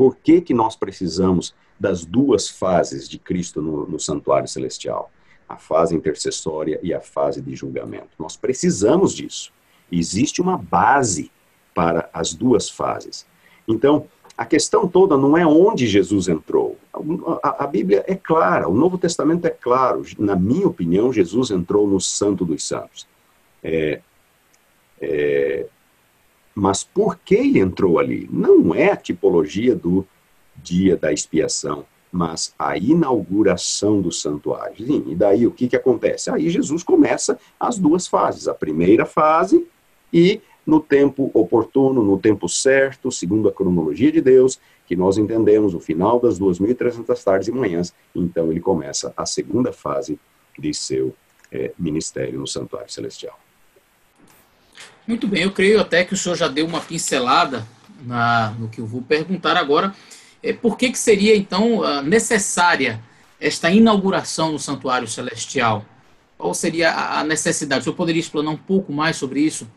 por que, que nós precisamos das duas fases de Cristo no, no santuário celestial, a fase intercessória e a fase de julgamento. Nós precisamos disso. Existe uma base para as duas fases. Então, a questão toda não é onde Jesus entrou. A, Bíblia é clara, o Novo Testamento é claro. Na minha opinião, Jesus entrou no Santo dos Santos. É, é, mas por que ele entrou ali? Não é a tipologia do dia da expiação, mas a inauguração do santuário. Sim, e daí o que, que acontece? Aí Jesus começa as duas fases. A primeira fase e no tempo oportuno, no tempo certo, segundo a cronologia de Deus, que nós entendemos o final das 2.300 tardes e manhãs, então ele começa a segunda fase de seu é, ministério no santuário celestial. Muito bem, eu creio até que o senhor já deu uma pincelada na, no que eu vou perguntar agora. É, por que, que seria, então, ah, necessária esta inauguração no santuário celestial? Qual seria a necessidade? O senhor poderia explanar um pouco mais sobre isso?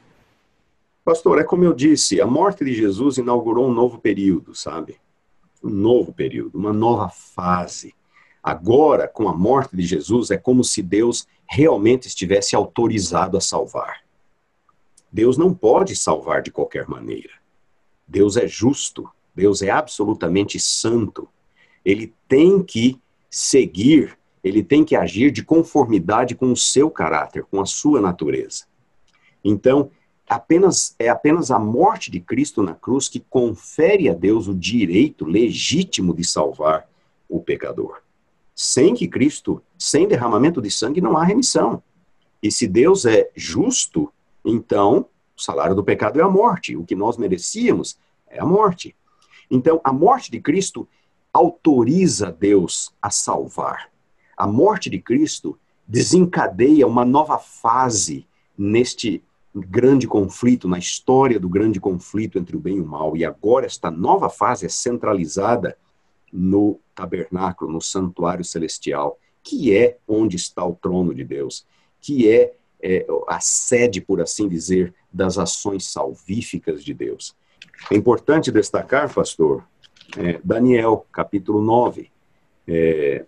Pastor, é como eu disse, a morte de Jesus inaugurou um novo período, sabe? Um novo período, uma nova fase. Agora, com a morte de Jesus, é como se Deus realmente estivesse autorizado a salvar. Deus não pode salvar de qualquer maneira. Deus é justo, Deus é absolutamente santo. Ele tem que seguir, ele tem que agir de conformidade com o seu caráter, com a sua natureza. Então, apenas é apenas a morte de Cristo na cruz que confere a Deus o direito legítimo de salvar o pecador. Sem que Cristo, sem derramamento de sangue, não há remissão. E se Deus é justo, então o salário do pecado é a morte. O que nós merecíamos é a morte. Então, a morte de Cristo autoriza Deus a salvar. A morte de Cristo desencadeia uma nova fase neste grande conflito, na história do grande conflito entre o bem e o mal. E agora esta nova fase é centralizada no tabernáculo, no santuário celestial, que é onde está o trono de Deus, que é, é a sede, por assim dizer, das ações salvíficas de Deus. É importante destacar, pastor, é, Daniel, capítulo 9, é,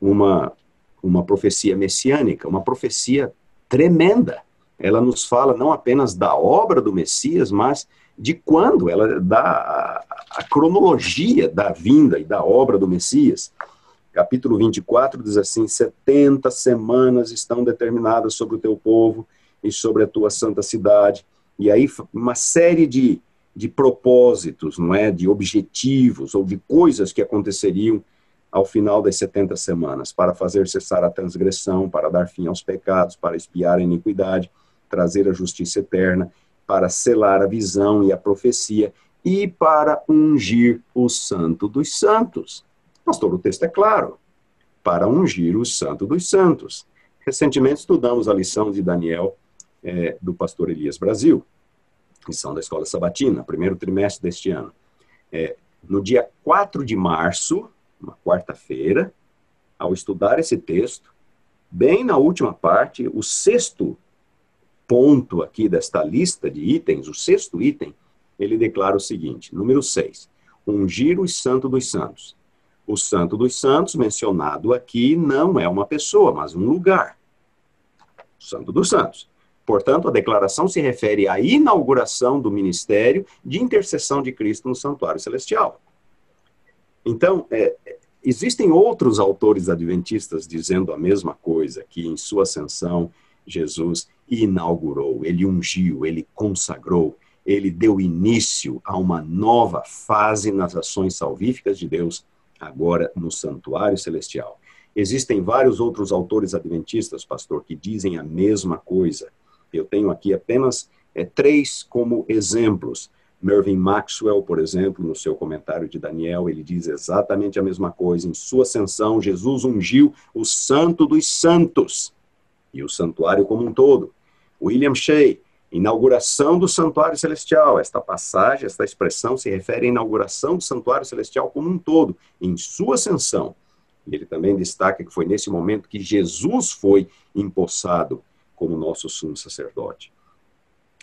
uma, uma profecia messiânica, uma profecia tremenda ela nos fala não apenas da obra do Messias, mas de quando, ela dá a, a cronologia da vinda e da obra do Messias. Capítulo 24 diz assim: 70 semanas estão determinadas sobre o teu povo e sobre a tua santa cidade. E aí, uma série de, de propósitos, não é? De objetivos ou de coisas que aconteceriam ao final das 70 semanas, para fazer cessar a transgressão, para dar fim aos pecados, para espiar a iniquidade trazer a justiça eterna, para selar a visão e a profecia e para ungir o santo dos santos. Pastor, o texto é claro. Para ungir o santo dos santos. Recentemente estudamos a lição de Daniel é, do pastor Elias Brasil, lição da Escola Sabatina, primeiro trimestre deste ano. É, no dia 4 de março, uma quarta-feira, ao estudar esse texto, bem na última parte, o sexto ponto aqui desta lista de itens, o sexto item, ele declara o seguinte: número 6, ungir o santo dos santos. O santo dos santos, mencionado aqui, não é uma pessoa, mas um lugar. O santo dos santos. Portanto, a declaração se refere à inauguração do ministério de intercessão de Cristo no santuário celestial. Então, é, existem outros autores adventistas dizendo a mesma coisa, que em sua ascensão, Jesus inaugurou, ele ungiu, ele consagrou, ele deu início a uma nova fase nas ações salvíficas de Deus, agora no santuário celestial. Existem vários outros autores adventistas, pastor, que dizem a mesma coisa. Eu tenho aqui apenas é, três como exemplos. Mervyn Maxwell, por exemplo, no seu comentário de Daniel, ele diz exatamente a mesma coisa. Em sua ascensão, Jesus ungiu o santo dos santos e o santuário como um todo. William Shea, inauguração do santuário celestial. Esta passagem, esta expressão se refere à inauguração do santuário celestial como um todo, em sua ascensão. E ele também destaca que foi nesse momento que Jesus foi empossado como nosso sumo sacerdote.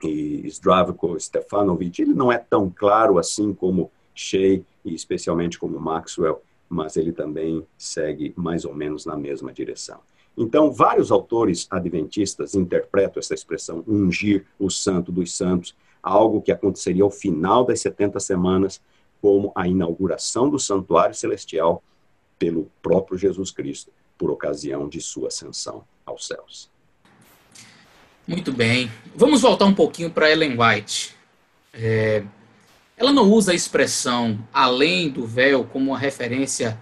E Zdravko Stefanovic, ele não é tão claro assim como Shea e especialmente como Maxwell, mas ele também segue mais ou menos na mesma direção. Então, vários autores adventistas interpretam essa expressão ungir o santo dos santos, algo que aconteceria ao final das 70 semanas, como a inauguração do santuário celestial pelo próprio Jesus Cristo, por ocasião de sua ascensão aos céus. Muito bem. Vamos voltar um pouquinho para Ellen White. É, ela não usa a expressão além do véu como uma referência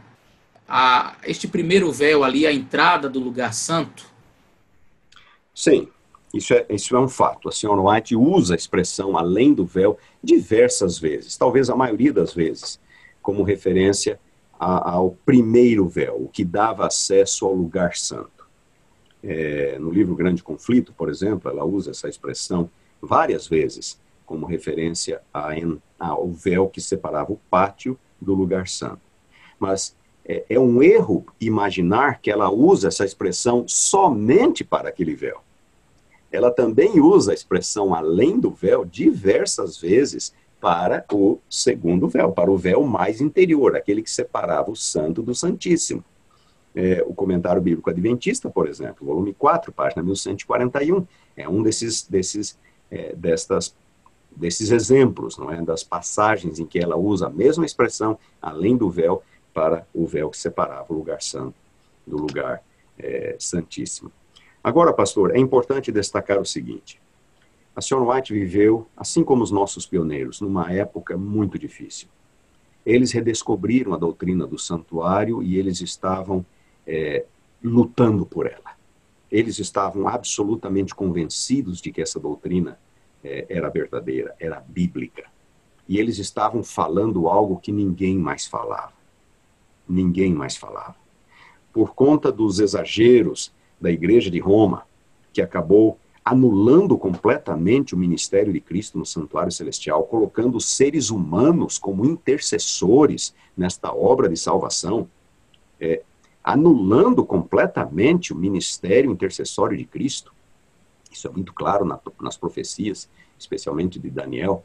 a este primeiro véu ali, a entrada do lugar santo? Sim, isso é, isso é um fato. A senhora White usa a expressão além do véu diversas vezes, talvez a maioria das vezes, como referência a, ao primeiro véu, o que dava acesso ao lugar santo. É, no livro Grande Conflito, por exemplo, ela usa essa expressão várias vezes como referência ao véu que separava o pátio do lugar santo. Mas é, é um erro imaginar que ela usa essa expressão somente para aquele véu. Ela também usa a expressão além do véu diversas vezes para o segundo véu, para o véu mais interior, aquele que separava o santo do santíssimo. É, o comentário bíblico adventista, por exemplo, volume 4, página 1141, é um desses, desses, é, destas, desses exemplos, não é? das passagens em que ela usa a mesma expressão, além do véu, para o véu que separava o lugar santo do lugar é, santíssimo. Agora, pastor, é importante destacar o seguinte: a senhora White viveu, assim como os nossos pioneiros, numa época muito difícil. Eles redescobriram a doutrina do santuário e eles estavam é, lutando por ela. Eles estavam absolutamente convencidos de que essa doutrina é, era verdadeira, era bíblica. E eles estavam falando algo que ninguém mais falava ninguém mais falava. Por conta dos exageros da Igreja de Roma, que acabou anulando completamente o ministério de Cristo no santuário celestial, colocando seres humanos como intercessores nesta obra de salvação, é, anulando completamente o ministério intercessório de Cristo. Isso é muito claro na, nas profecias, especialmente de Daniel.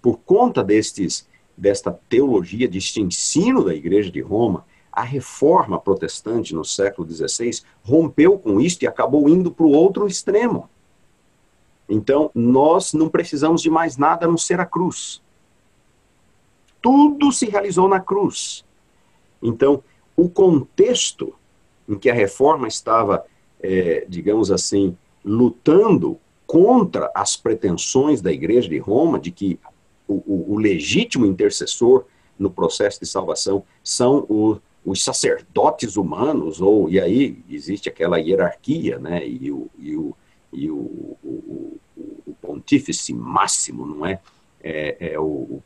Por conta destes desta teologia, deste ensino da Igreja de Roma, a reforma protestante no século XVI rompeu com isto e acabou indo para o outro extremo. Então, nós não precisamos de mais nada a não ser a cruz. Tudo se realizou na cruz. Então, o contexto em que a reforma estava, é, digamos assim, lutando contra as pretensões da Igreja de Roma de que o, o, legítimo intercessor no processo de salvação são o, os sacerdotes humanos, ou e aí existe aquela hierarquia, né? E o, e o, e o, o, o pontífice máximo, não é? É, é o,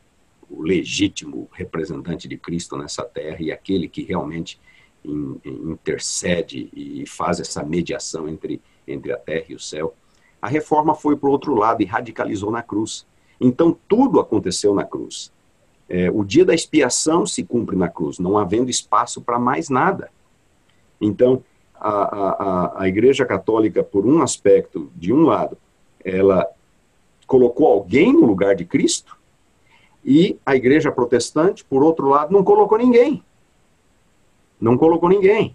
o, legítimo representante de Cristo nessa terra e aquele que realmente in, intercede e faz essa mediação entre, entre a terra e o céu. A reforma foi para o outro lado e radicalizou na cruz. Então, tudo aconteceu na cruz. É, o dia da expiação se cumpre na cruz, não havendo espaço para mais nada. Então, a, a, a Igreja Católica, por um aspecto, de um lado, ela colocou alguém no lugar de Cristo, e a Igreja Protestante, por outro lado, não colocou ninguém. Não colocou ninguém.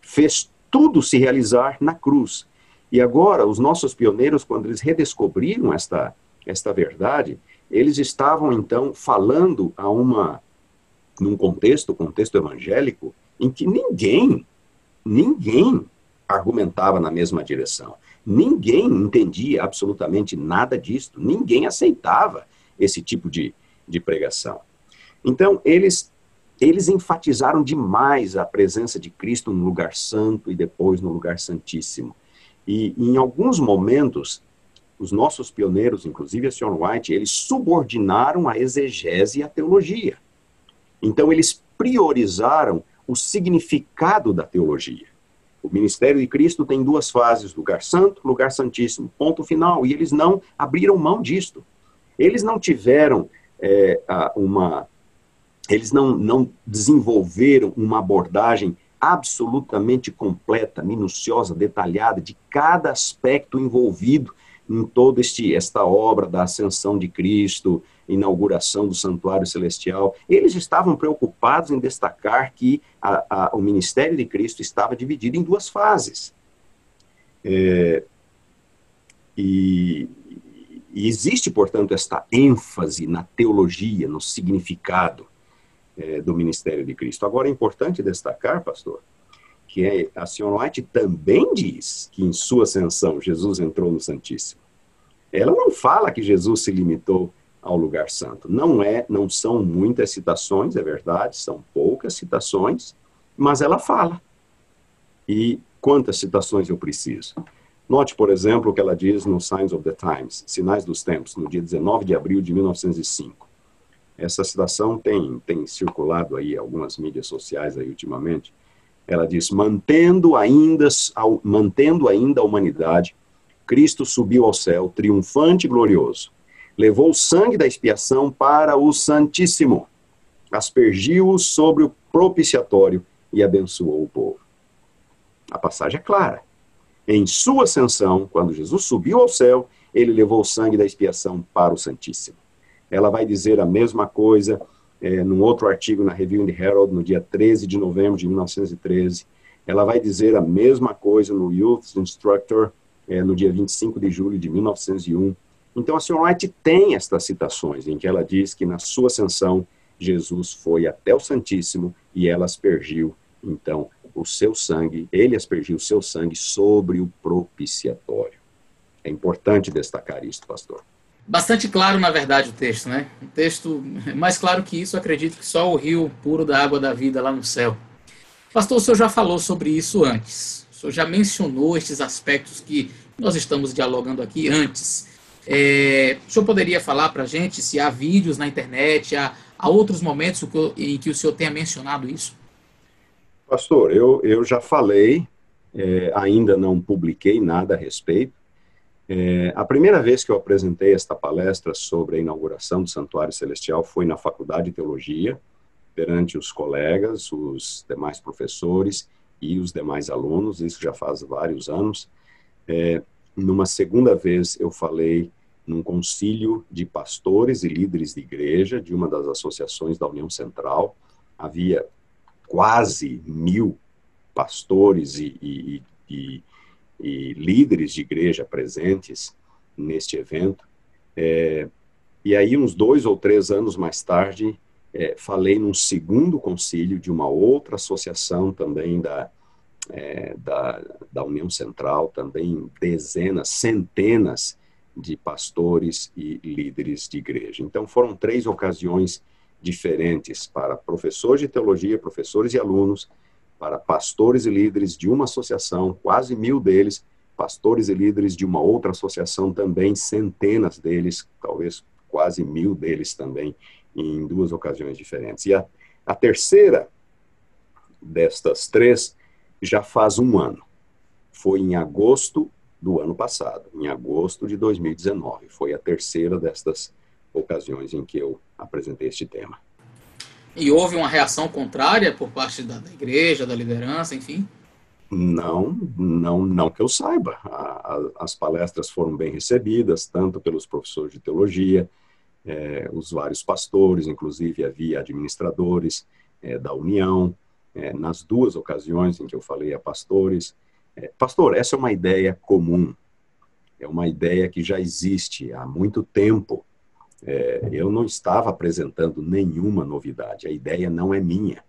Fez tudo se realizar na cruz. E agora, os nossos pioneiros, quando eles redescobriram esta, esta verdade, eles estavam então falando a uma num contexto, contexto evangélico, em que ninguém, ninguém argumentava na mesma direção. Ninguém entendia absolutamente nada disso, ninguém aceitava esse tipo de, de pregação. Então, eles, eles enfatizaram demais a presença de Cristo no lugar santo e depois no lugar santíssimo. E em alguns momentos, os nossos pioneiros, inclusive a Sion White, eles subordinaram a exegese e a teologia. Então, eles priorizaram o significado da teologia. O ministério de Cristo tem duas fases: lugar santo, lugar santíssimo, ponto final. E eles não abriram mão disto. Eles não tiveram é, uma. Eles não, não desenvolveram uma abordagem absolutamente completa, minuciosa, detalhada de cada aspecto envolvido em toda esta obra da ascensão de Cristo, inauguração do santuário celestial. Eles estavam preocupados em destacar que a, a, o ministério de Cristo estava dividido em duas fases. É, e, e, existe, portanto, esta ênfase na teologia, no significado é, do ministério de Cristo. Agora, é importante destacar, pastor, que é, a senhora White também diz que em sua ascensão Jesus entrou no Santíssimo. Ela não fala que Jesus se limitou ao lugar santo. Não é, não são muitas citações, é verdade, são poucas citações, mas ela fala. E quantas citações eu preciso? Note, por exemplo, o que ela diz no Signs of the Times, Sinais dos Tempos, no dia 19 de abril de 1905. Essa citação tem, tem circulado aí algumas mídias sociais aí ultimamente. Ela diz: mantendo ainda, mantendo ainda a humanidade, Cristo subiu ao céu, triunfante e glorioso. Levou o sangue da expiação para o Santíssimo, aspergiu-o sobre o propiciatório e abençoou o povo. A passagem é clara. Em sua ascensão, quando Jesus subiu ao céu, ele levou o sangue da expiação para o Santíssimo. Ela vai dizer a mesma coisa é, num outro artigo na Review the Herald, no dia 13 de novembro de 1913. Ela vai dizer a mesma coisa no Youth Instructor, é, no dia 25 de julho de 1901. Então, a senhora White tem estas citações em que ela diz que na sua ascensão, Jesus foi até o Santíssimo e ela aspergiu, então, o seu sangue, ele aspergiu o seu sangue sobre o propiciatório. É importante destacar isso, pastor. Bastante claro, na verdade, o texto, né? Um texto mais claro que isso, acredito que só o rio puro da água da vida lá no céu. Pastor, o senhor já falou sobre isso antes. O senhor já mencionou estes aspectos que nós estamos dialogando aqui antes. É, o senhor poderia falar para a gente se há vídeos na internet, há, há outros momentos em que o senhor tenha mencionado isso? Pastor, eu, eu já falei, é, ainda não publiquei nada a respeito, é, a primeira vez que eu apresentei esta palestra sobre a inauguração do Santuário Celestial foi na Faculdade de Teologia, perante os colegas, os demais professores e os demais alunos, isso já faz vários anos. É, numa segunda vez, eu falei num concílio de pastores e líderes de igreja de uma das associações da União Central. Havia quase mil pastores e, e, e e líderes de igreja presentes neste evento. É, e aí, uns dois ou três anos mais tarde, é, falei num segundo concílio de uma outra associação também da, é, da, da União Central, também dezenas, centenas de pastores e líderes de igreja. Então, foram três ocasiões diferentes para professores de teologia, professores e alunos, para pastores e líderes de uma associação, quase mil deles, pastores e líderes de uma outra associação também, centenas deles, talvez quase mil deles também, em duas ocasiões diferentes. E a, a terceira destas três já faz um ano. Foi em agosto do ano passado, em agosto de 2019. Foi a terceira destas ocasiões em que eu apresentei este tema. E houve uma reação contrária por parte da, da igreja, da liderança, enfim? Não, não, não que eu saiba. A, a, as palestras foram bem recebidas, tanto pelos professores de teologia, é, os vários pastores, inclusive havia administradores é, da União, é, nas duas ocasiões em que eu falei a pastores. pastor, essa é uma ideia comum, é uma ideia que já existe há muito tempo é, eu não estava apresentando nenhuma novidade, a ideia não é minha.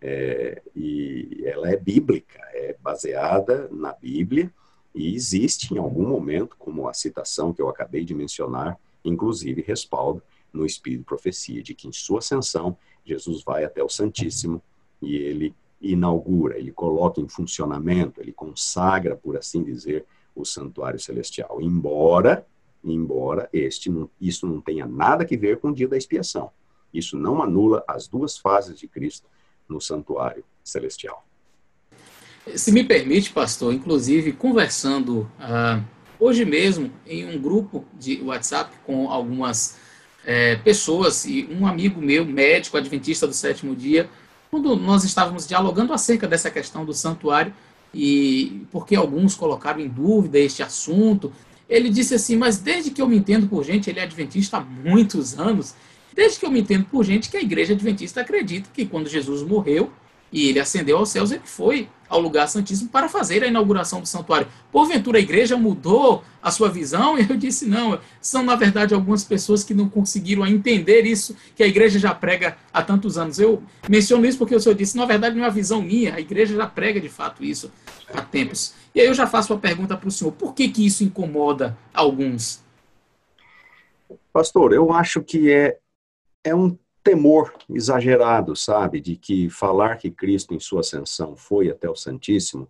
É, e ela é bíblica, é baseada na Bíblia e existe em algum momento, como a citação que eu acabei de mencionar, inclusive respaldo no Espírito Profecia, de que em sua ascensão, Jesus vai até o Santíssimo e ele inaugura, ele coloca em funcionamento, ele consagra, por assim dizer, o santuário celestial. Embora embora este não, isso não tenha nada que ver com o dia da expiação. Isso não anula as duas fases de Cristo no santuário celestial. Se me permite, pastor, inclusive conversando ah, hoje mesmo em um grupo de WhatsApp com algumas é, pessoas e um amigo meu, médico, adventista do sétimo dia, quando nós estávamos dialogando acerca dessa questão do santuário, e porque alguns colocaram em dúvida este assunto, ele disse assim: Mas desde que eu me entendo por gente, ele é adventista há muitos anos, desde que eu me entendo por gente que a igreja adventista acredita que quando Jesus morreu e ele ascendeu aos céus, ele foi ao lugar santíssimo para fazer a inauguração do santuário. Porventura a igreja mudou a sua visão? E eu disse: não, são na verdade algumas pessoas que não conseguiram entender isso que a igreja já prega há tantos anos. Eu menciono isso porque o senhor disse: na verdade não é uma visão minha, a igreja já prega de fato isso há tempos. E aí eu já faço uma pergunta para o senhor: por que, que isso incomoda alguns? Pastor, eu acho que é, é um temor exagerado, sabe, de que falar que Cristo em sua ascensão foi até o Santíssimo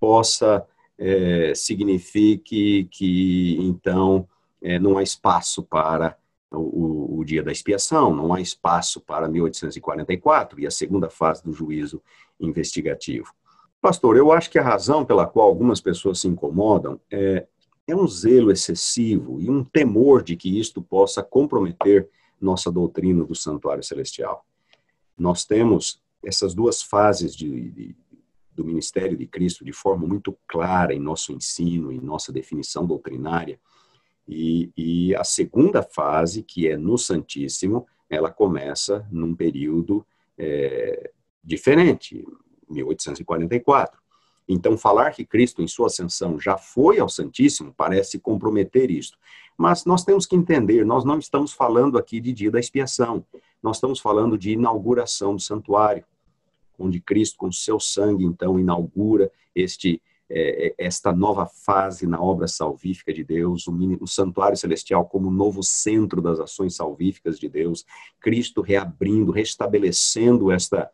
possa é, signifique que então é, não há espaço para o, o, dia da expiação, não há espaço para 1844 e a segunda fase do juízo investigativo. Pastor, eu acho que a razão pela qual algumas pessoas se incomodam é, é um zelo excessivo e um temor de que isto possa comprometer nossa doutrina do santuário celestial. Nós temos essas duas fases de, de, do ministério de Cristo de forma muito clara em nosso ensino, em nossa definição doutrinária. E, e a segunda fase, que é no Santíssimo, ela começa num período é, diferente, 1844. Então, falar que Cristo, em sua ascensão, já foi ao Santíssimo parece comprometer isto. Mas nós temos que entender, nós não estamos falando aqui de dia da expiação, nós estamos falando de inauguração do santuário, onde Cristo, com seu sangue, então, inaugura este é, esta nova fase na obra salvífica de Deus, o, santuário celestial como novo centro das ações salvíficas de Deus, Cristo reabrindo, restabelecendo esta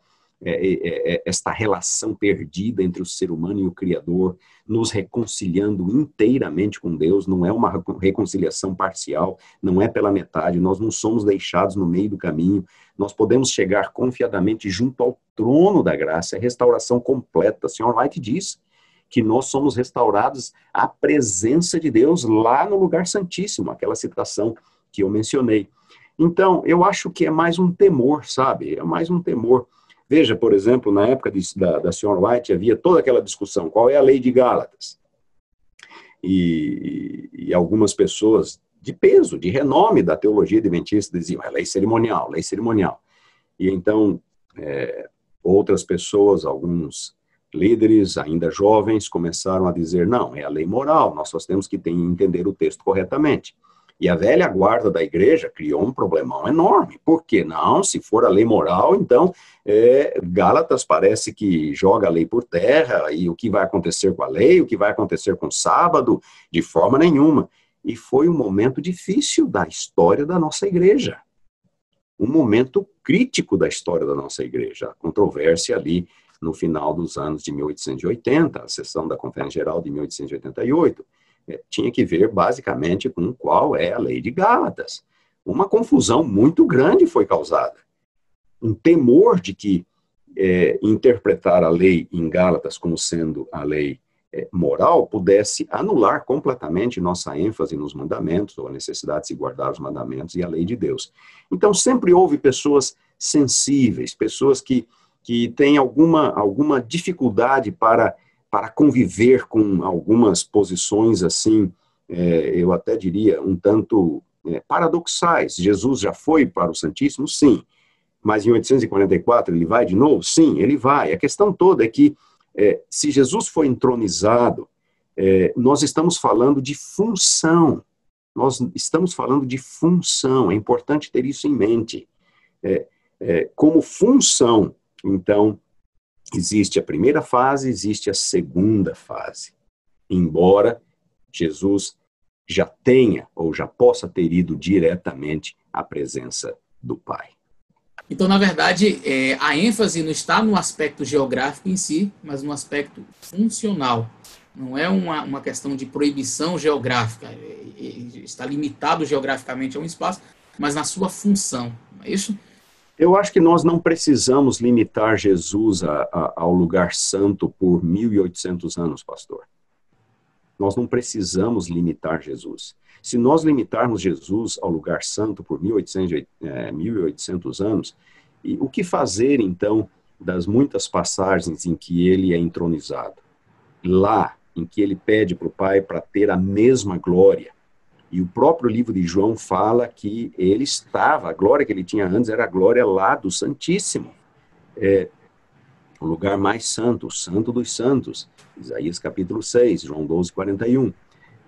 é, é, é, esta relação perdida entre o ser humano e o Criador, nos reconciliando inteiramente com Deus, não é uma reconciliação parcial, não é pela metade, nós não somos deixados no meio do caminho, nós podemos chegar confiadamente junto ao trono da graça, é restauração completa. Senhor White diz que nós somos restaurados à presença de Deus lá no lugar santíssimo, aquela citação que eu mencionei. Então, eu acho que é mais um temor, sabe? É mais um temor. Veja, por exemplo, na época de, da, da senhora White havia toda aquela discussão, qual é a lei de Gálatas? E, e, algumas pessoas de peso, de renome da teologia adventista diziam, é lei cerimonial, lei cerimonial. E então, é, outras pessoas, alguns líderes ainda jovens, começaram a dizer, não, é a lei moral, nós só temos que entender o texto corretamente. E a velha guarda da igreja criou um problemão enorme. Por quê? Não, se for a lei moral, então é, Gálatas parece que joga a lei por terra, e o que vai acontecer com a lei, o que vai acontecer com o sábado, de forma nenhuma. E foi um momento difícil da história da nossa igreja. Um momento crítico da história da nossa igreja. A controvérsia ali no final dos anos de 1880, a sessão da Conferência Geral de 1888 é, tinha que ver basicamente com qual é a lei de Gálatas. Uma confusão muito grande foi causada. Um temor de que é, interpretar a lei em Gálatas como sendo a lei é, moral pudesse anular completamente nossa ênfase nos mandamentos, ou a necessidade de se guardar os mandamentos e a lei de Deus. Então, sempre houve pessoas sensíveis, pessoas que, que têm alguma, alguma dificuldade para para conviver com algumas posições assim, é, eu até diria, um tanto é, paradoxais. Jesus já foi para o Santíssimo? Sim. Mas em 844 ele vai de novo? Sim, ele vai. A questão toda é que, é, se Jesus foi entronizado, é, nós estamos falando de função. Nós estamos falando de função. É importante ter isso em mente. É, é, como função, então, Existe a primeira fase, existe a segunda fase. Embora Jesus já tenha ou já possa ter ido diretamente à presença do Pai. Então, na verdade, é, a ênfase não está no aspecto geográfico em si, mas no aspecto funcional. Não é uma, uma questão de proibição geográfica. É, é, está limitado geograficamente a um espaço, mas na sua função. É isso? Eu acho que nós não precisamos limitar Jesus a, a, ao lugar santo por 1.800 anos, pastor. Nós não precisamos limitar Jesus. Se nós limitarmos Jesus ao lugar santo por 1.800, é, 1.800 anos, e o que fazer então das muitas passagens em que ele é entronizado. Lá, em que ele pede para o Pai para ter a mesma glória. E o próprio livro de João fala que ele estava, a glória que ele tinha antes era a glória lá do Santíssimo. É, o lugar mais santo, o santo dos santos. Isaías capítulo 6, João 12, 41.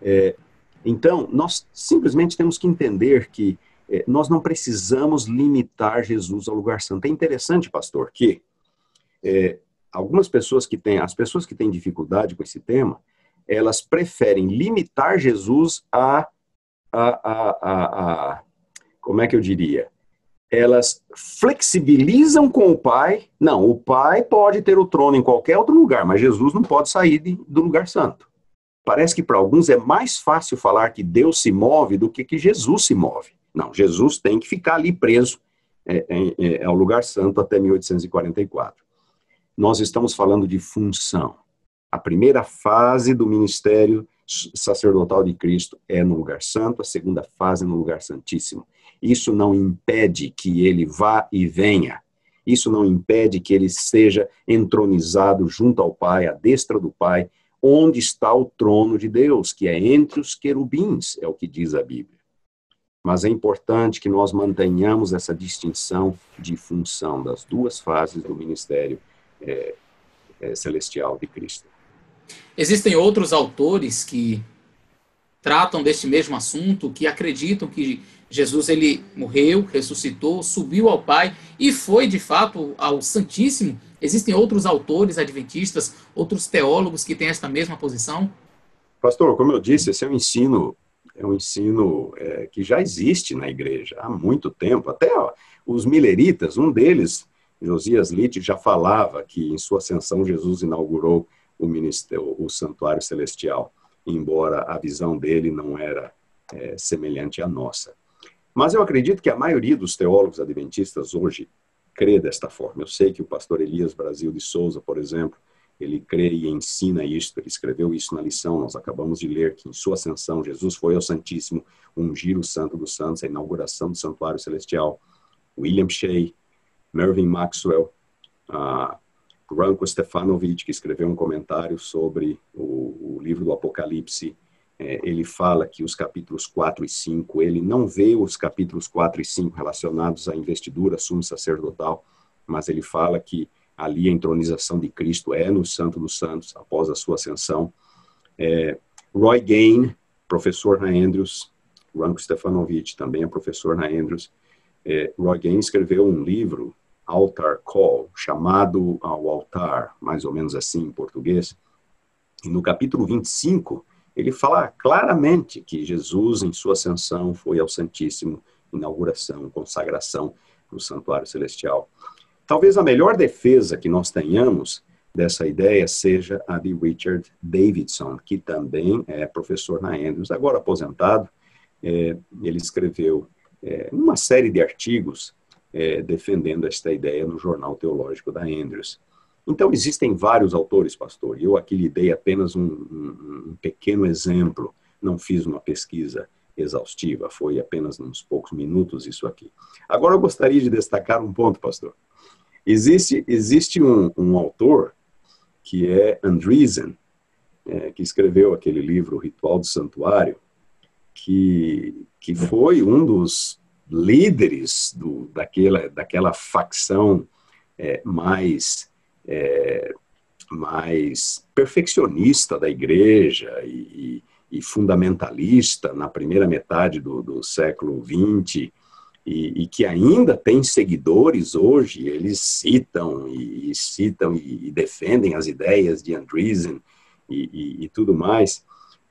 É, então, nós simplesmente temos que entender que é, nós não precisamos limitar Jesus ao lugar santo. É interessante, pastor, que é, algumas pessoas que têm, as pessoas que têm dificuldade com esse tema, elas preferem limitar Jesus a, a, a, a, como é que eu diria? Elas flexibilizam com o Pai. Não, o Pai pode ter o trono em qualquer outro lugar, mas Jesus não pode sair de, do lugar santo. Parece que para alguns é mais fácil falar que Deus se move do que que Jesus se move. Não, Jesus tem que ficar ali preso é, é, é, ao lugar santo até 1844. Nós estamos falando de função. A primeira fase do ministério sacerdotal de Cristo é no lugar santo, a segunda fase é no lugar santíssimo. Isso não impede que ele vá e venha. Isso não impede que ele seja entronizado junto ao Pai, à destra do Pai, onde está o trono de Deus, que é entre os querubins, é o que diz a Bíblia mas é importante que nós mantenhamos essa distinção de função das duas fases do ministério é, é, celestial de Cristo. Existem outros autores que tratam deste mesmo assunto, que acreditam que Jesus ele morreu, ressuscitou, subiu ao Pai e foi de fato ao Santíssimo. Existem outros autores adventistas, outros teólogos que têm esta mesma posição? Pastor, como eu disse, esse é um ensino é um ensino é, que já existe na igreja há muito tempo. Até ó, os mileritas, um deles, Josias Litt, já falava que em sua ascensão Jesus inaugurou o, ministério, o santuário celestial, embora a visão dele não era é, semelhante à nossa. Mas eu acredito que a maioria dos teólogos adventistas hoje crê desta forma. Eu sei que o pastor Elias Brasil de Souza, por exemplo, ele crê e ensina isto, ele escreveu isso na lição, nós acabamos de ler que em sua ascensão Jesus foi ao Santíssimo, ungir o Santo dos Santos, a inauguração do Santuário Celestial. William Shea, Mervyn Maxwell, uh, Ranko Stefanovic, que escreveu um comentário sobre o, o livro do Apocalipse, é, ele fala que os capítulos 4 e 5, ele não vê os capítulos 4 e 5 relacionados à investidura sumo sacerdotal, mas ele fala que ali a entronização de Cristo é no Santo dos Santos, após a sua ascensão. É, Roy Gain, professor na Andrews, Ranko Stefanovic também é professor na Andrews. É, Roy Gain escreveu um livro, Altar Call, chamado ao altar, mais ou menos assim em português. E no capítulo 25, ele fala claramente que Jesus, em sua ascensão, foi ao Santíssimo, inauguração, consagração do santuário celestial. Talvez a melhor defesa que nós tenhamos dessa ideia seja a de Richard Davidson, que também é professor na Andrews, agora aposentado. É, ele escreveu é, uma série de artigos é, defendendo esta ideia no Jornal Teológico da Andrews. Então, existem vários autores, pastor, e eu aqui lhe dei apenas um, um, um pequeno exemplo, não fiz uma pesquisa exaustiva, foi apenas uns poucos minutos isso aqui. Agora, eu gostaria de destacar um ponto, pastor. Existe, existe um, um autor que é Andreessen, é, que escreveu aquele livro o Ritual do Santuário, que, que foi um dos líderes do, daquela, daquela facção é, mais, é, mais perfeccionista da igreja e, e, fundamentalista na primeira metade do, do século XX, e, e, que ainda tem seguidores hoje, eles citam e, e citam e, e, defendem as ideias de Andreessen e, tudo mais.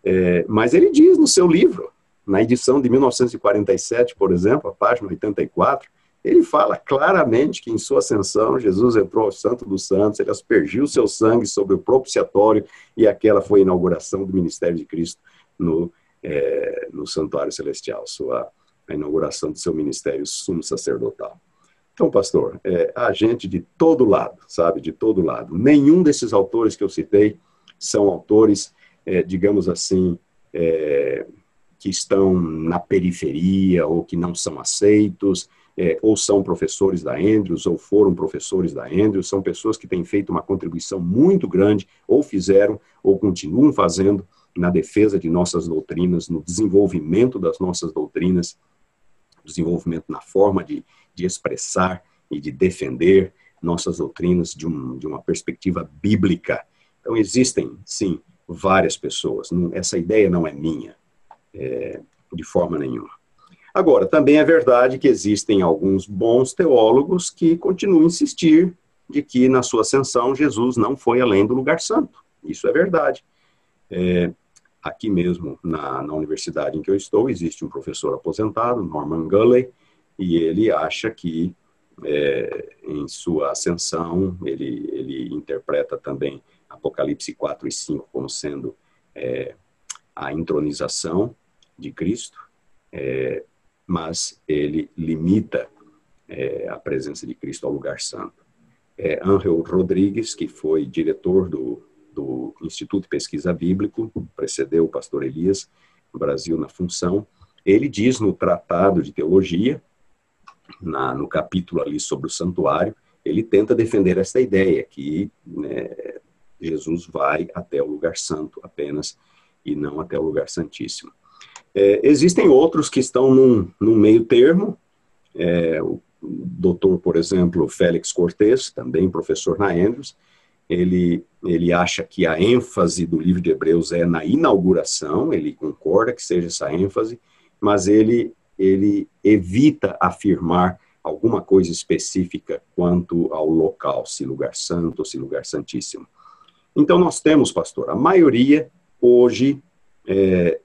É, mas ele diz no seu livro, na edição de 1947, por exemplo, a página 84, ele fala claramente que em sua ascensão Jesus entrou ao Santo dos Santos, ele aspergiu seu sangue sobre o propiciatório e aquela foi a inauguração do ministério de Cristo no, é, no Santuário Celestial, sua a inauguração do seu ministério sumo sacerdotal. Então, pastor, é, há gente de todo lado, sabe, de todo lado. Nenhum desses autores que eu citei são autores, é, digamos assim, é, que estão na periferia ou que não são aceitos. é, ou são professores da Andrews, ou foram professores da Andrews, são pessoas que têm feito uma contribuição muito grande, ou fizeram, ou continuam fazendo na defesa de nossas doutrinas, no desenvolvimento das nossas doutrinas, desenvolvimento na forma de, de expressar e de defender nossas doutrinas de, um, de uma perspectiva bíblica. Então, existem, sim, várias pessoas. essa ideia não é minha, é, de forma nenhuma. Agora, também é verdade que existem alguns bons teólogos que continuam a insistir de que na sua ascensão Jesus não foi além do lugar santo. Isso é verdade. É, aqui mesmo na, na universidade em que eu estou existe um professor aposentado, Norman Gulley, e ele acha que é, em sua ascensão ele, ele interpreta também Apocalipse 4 e 5 como sendo é, a intronização de Cristo, é, mas ele limita é, a presença de Cristo ao lugar santo. É, Angel Rodrigues, que foi diretor do, do Instituto de Pesquisa Bíblico, precedeu o pastor Elias no Brasil na função, ele diz no Tratado de Teologia, na, no capítulo ali sobre o santuário, ele tenta defender essa ideia que né, Jesus vai até o lugar santo apenas e não até o lugar santíssimo. É, existem outros que estão num, num meio termo. É, o doutor, por exemplo, Félix Cortes, também professor na Andrews, ele, ele acha que a ênfase do livro de Hebreus é na inauguração, ele concorda que seja essa ênfase, mas ele, ele evita afirmar alguma coisa específica quanto ao local, se lugar santo ou se lugar santíssimo. Então, nós temos, pastor, a maioria hoje é,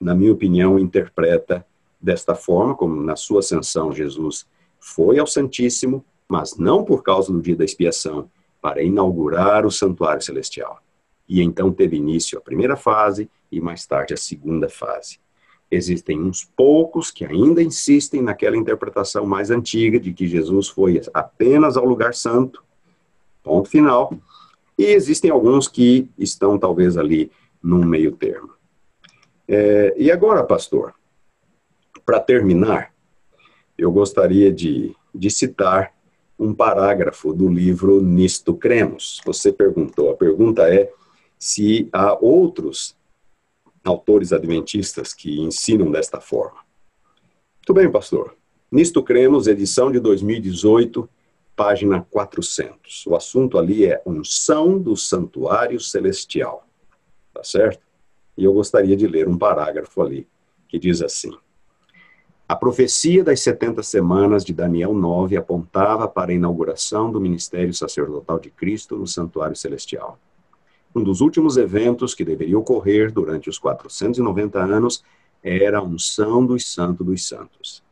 na minha opinião, interpreta desta forma, como na sua ascensão Jesus foi ao Santíssimo, mas não por causa do dia da expiação, para inaugurar o santuário celestial. E então teve início a primeira fase e mais tarde a segunda fase. Existem uns poucos que ainda insistem naquela interpretação mais antiga de que Jesus foi apenas ao lugar santo, ponto final, e existem alguns que estão talvez ali num meio termo. É, e agora, pastor, para terminar, eu gostaria de, de citar um parágrafo do livro Nisto Cremos. Você perguntou, a pergunta é se há outros autores adventistas que ensinam desta forma. Muito bem, pastor. Nisto Cremos, edição de 2018, página 400. O assunto ali é unção do santuário celestial. Tá certo? E eu gostaria de ler um parágrafo ali, que diz assim: A profecia das 70 semanas de Daniel 9 apontava para a inauguração do ministério sacerdotal de Cristo no santuário celestial. Um dos últimos eventos que deveria ocorrer durante os 490 anos era a unção dos santos dos santos.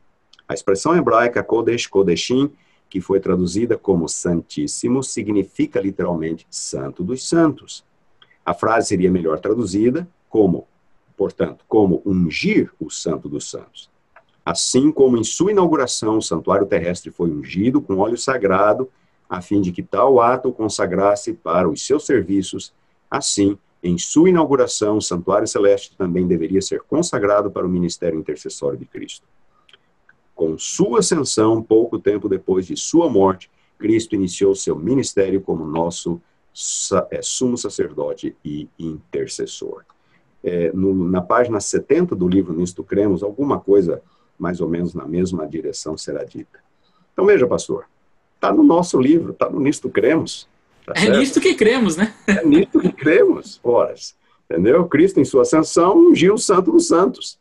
A expressão hebraica Kodesh Kodeshim, que foi traduzida como Santíssimo, significa literalmente Santo dos Santos. A frase seria melhor traduzida como, portanto, como ungir o Santo dos Santos. Assim como em sua inauguração o santuário terrestre foi ungido com óleo sagrado, a fim de que tal ato o consagrasse para os seus serviços, assim, em sua inauguração, o santuário celeste também deveria ser consagrado para o ministério intercessório de Cristo. Com sua ascensão, pouco tempo depois de sua morte, Cristo iniciou seu ministério como nosso é, sumo sacerdote e intercessor é, no, na página 70 do livro Nisto Cremos, alguma coisa mais ou menos na mesma direção será dita. Então veja, pastor, está no nosso livro, está no Nisto Cremos. Tá é certo? nisto que cremos, né? É nisto que cremos, horas. Entendeu? Cristo, em sua ascensão, ungiu o Santo dos Santos.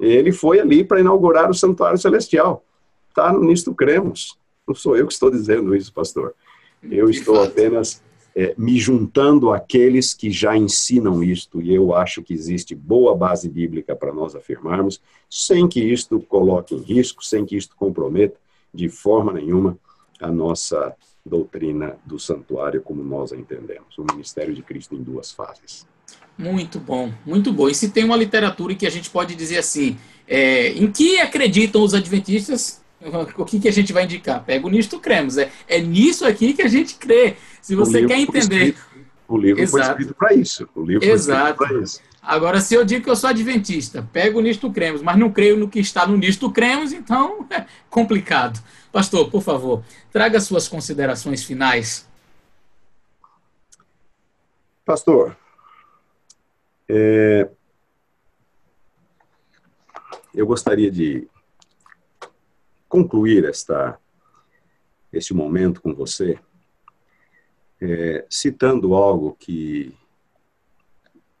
Ele foi ali para inaugurar o Santuário Celestial. Está no Nisto Cremos. Não sou eu que estou dizendo isso, pastor. Eu estou apenas é, me juntando àqueles que já ensinam isto, e eu acho que existe boa base bíblica para nós afirmarmos, sem que isto coloque em risco, sem que isto comprometa de forma nenhuma a nossa doutrina do santuário como nós a entendemos, o ministério de Cristo em duas fases. Muito bom, muito bom. E se tem uma literatura que a gente pode dizer assim, é, em que acreditam os adventistas, o que, que a gente vai indicar? Pega o nisto cremos. É, é nisso aqui que a gente crê. Se você quer entender O livro Exato. foi escrito para isso. O livro Exato. foi isso. Agora, se eu digo que eu sou adventista, pego o Nisto Cremos, mas não creio no que está no Nisto Cremos, então é complicado. Pastor, por favor, traga suas considerações finais. Pastor, é, eu gostaria de concluir esta, este momento com você, é, citando algo que,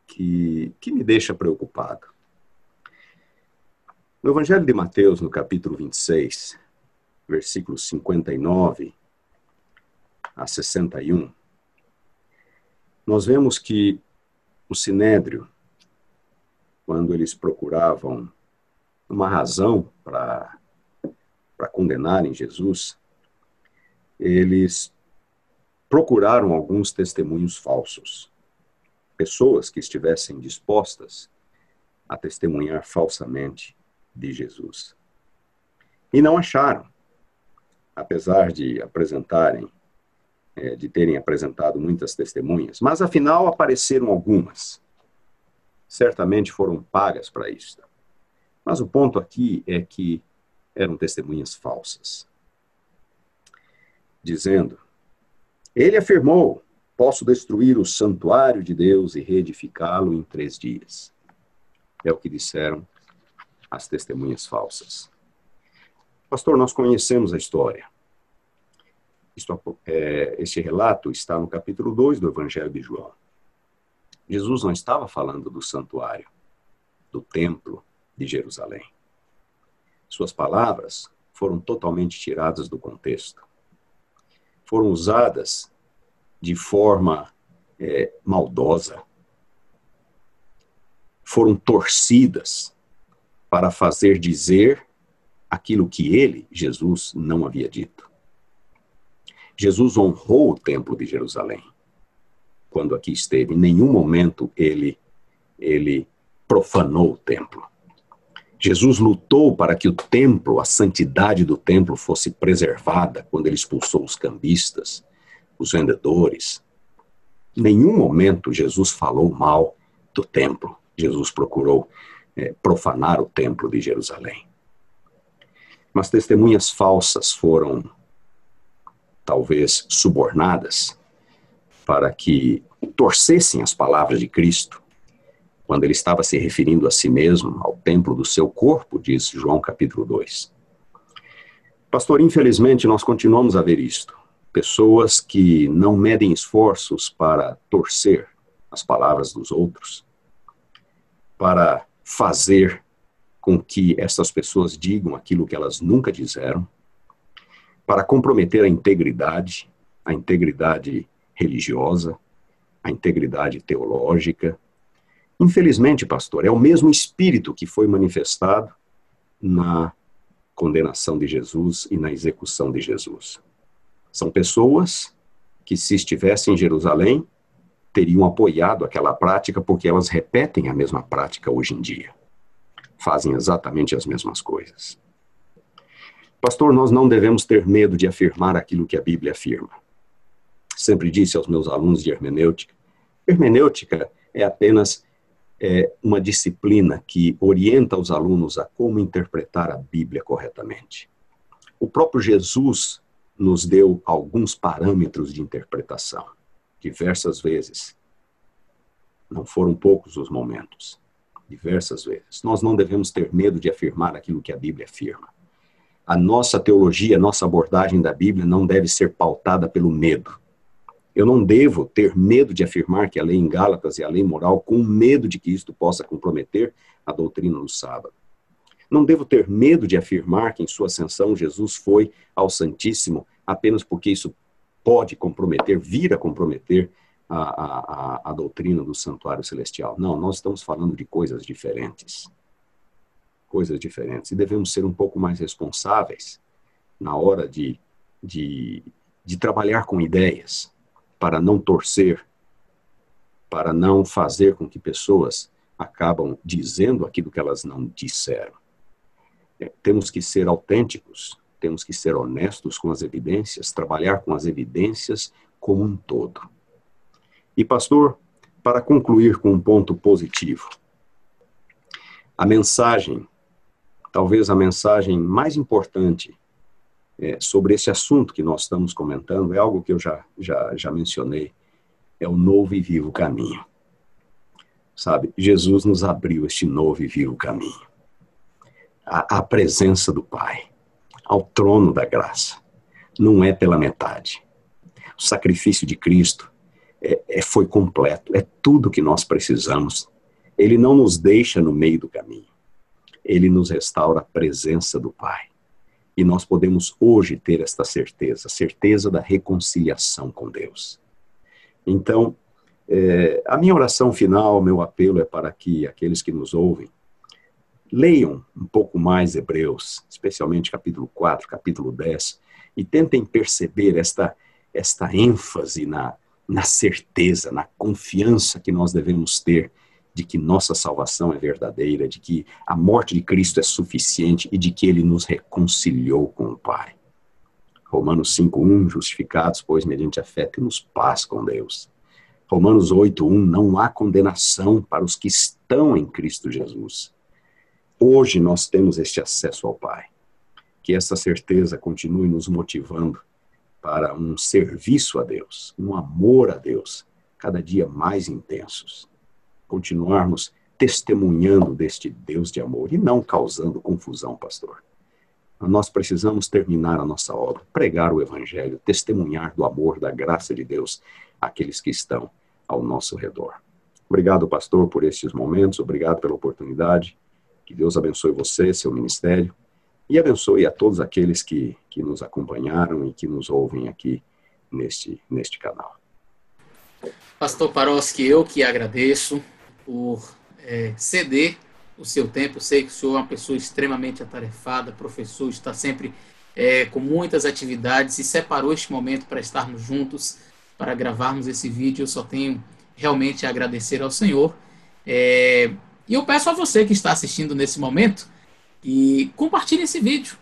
que, que me deixa preocupado. No Evangelho de Mateus, no capítulo 26, versículos 59 a 61, nós vemos que o Sinédrio, quando eles procuravam uma razão para condenarem Jesus, eles procuraram alguns testemunhos falsos, pessoas que estivessem dispostas a testemunhar falsamente de Jesus. E não acharam, apesar de apresentarem, é, de terem apresentado muitas testemunhas, mas afinal apareceram algumas. Certamente foram pagas para isso. Mas o ponto aqui é que eram testemunhas falsas. Dizendo: Ele afirmou: Posso destruir o santuário de Deus e reedificá-lo em três dias. É o que disseram as testemunhas falsas. Pastor, nós conhecemos a história. Isto, é, este relato está no capítulo 2 do Evangelho de João. Jesus não estava falando do santuário, do templo, de Jerusalém. Suas palavras foram totalmente tiradas do contexto. Foram usadas de forma é, maldosa. Foram torcidas para fazer dizer aquilo que ele, Jesus, não havia dito. Jesus honrou o templo de Jerusalém quando aqui esteve. Em nenhum momento ele ele profanou o templo. Jesus lutou para que o templo, a santidade do templo fosse preservada quando ele expulsou os cambistas, os vendedores. Em nenhum momento Jesus falou mal do templo. Jesus procurou é, profanar o templo de Jerusalém. Mas testemunhas falsas foram, talvez, subornadas para que torcessem as palavras de Cristo quando ele estava se referindo a si mesmo, ao templo do seu corpo, diz João capítulo 2. Pastor, infelizmente nós continuamos a ver isto. Pessoas que não medem esforços para torcer as palavras dos outros, para fazer com que essas pessoas digam aquilo que elas nunca disseram, para comprometer a integridade, a integridade religiosa, a integridade teológica, Infelizmente, pastor, é o mesmo espírito que foi manifestado na condenação de Jesus e na execução de Jesus. São pessoas que, se estivessem em Jerusalém, teriam apoiado aquela prática porque elas repetem a mesma prática hoje em dia. Fazem exatamente as mesmas coisas. Pastor, nós não devemos ter medo de afirmar aquilo que a Bíblia afirma. Sempre disse aos meus alunos de hermenêutica: hermenêutica é apenas é uma disciplina que orienta os alunos a como interpretar a Bíblia corretamente. O próprio Jesus nos deu alguns parâmetros de interpretação, diversas vezes. Não foram poucos os momentos, diversas vezes. Nós não devemos ter medo de afirmar aquilo que a Bíblia afirma. A nossa teologia, a nossa abordagem da Bíblia não deve ser pautada pelo medo eu não devo ter medo de afirmar que a lei em Gálatas é a lei moral, com medo de que isto possa comprometer a doutrina do sábado. Não devo ter medo de afirmar que em sua ascensão Jesus foi ao Santíssimo apenas porque isso pode comprometer, vir a comprometer a, a, a, doutrina do santuário celestial. Não, nós estamos falando de coisas diferentes. Coisas diferentes. E devemos ser um pouco mais responsáveis na hora de, de, de trabalhar com ideias, para não torcer, para não fazer com que pessoas acabam dizendo aquilo que elas não disseram. É, temos que ser autênticos, temos que ser honestos com as evidências, trabalhar com as evidências como um todo. E, pastor, para concluir com um ponto positivo, a mensagem, talvez a mensagem mais importante é, sobre esse assunto que nós estamos comentando, é algo que eu já, já, já mencionei, é o novo e vivo caminho. Sabe, Jesus nos abriu este novo e vivo caminho. A, a presença do Pai, ao trono da graça. Não é pela metade. O sacrifício de Cristo é, é, foi completo, é tudo que nós precisamos. Ele não nos deixa no meio do caminho. Ele nos restaura a presença do Pai. E nós podemos hoje ter esta certeza, certeza da reconciliação com Deus. Então, é, a minha oração final, meu apelo é para que aqueles que nos ouvem leiam um pouco mais Hebreus, especialmente capítulo 4, capítulo 10, e tentem perceber esta, esta ênfase na, na certeza, na confiança que nós devemos ter de que nossa salvação é verdadeira, de que a morte de Cristo é suficiente e de que ele nos reconciliou com o Pai. Romanos 5:1 justificados, pois mediante a fé temos paz com Deus. Romanos 8:1 não há condenação para os que estão em Cristo Jesus. Hoje nós temos este acesso ao Pai. Que essa certeza continue nos motivando para um serviço a Deus, um amor a Deus, cada dia mais intensos. Continuarmos testemunhando deste Deus de amor e não causando confusão, pastor. Nós precisamos terminar a nossa obra, pregar o Evangelho, testemunhar do amor, da graça de Deus àqueles que estão ao nosso redor. Obrigado, pastor, por estes momentos, obrigado pela oportunidade. Que Deus abençoe você, seu ministério e abençoe a todos aqueles que, que nos acompanharam e que nos ouvem aqui neste, neste canal. Pastor Paroski, eu que agradeço por é, ceder o seu tempo. Sei que o senhor é uma pessoa extremamente atarefada, professor, está sempre é, com muitas atividades e separou este momento para estarmos juntos, para gravarmos esse vídeo. Eu só tenho realmente a agradecer ao Senhor. É, e eu peço a você que está assistindo nesse momento e compartilhe esse vídeo.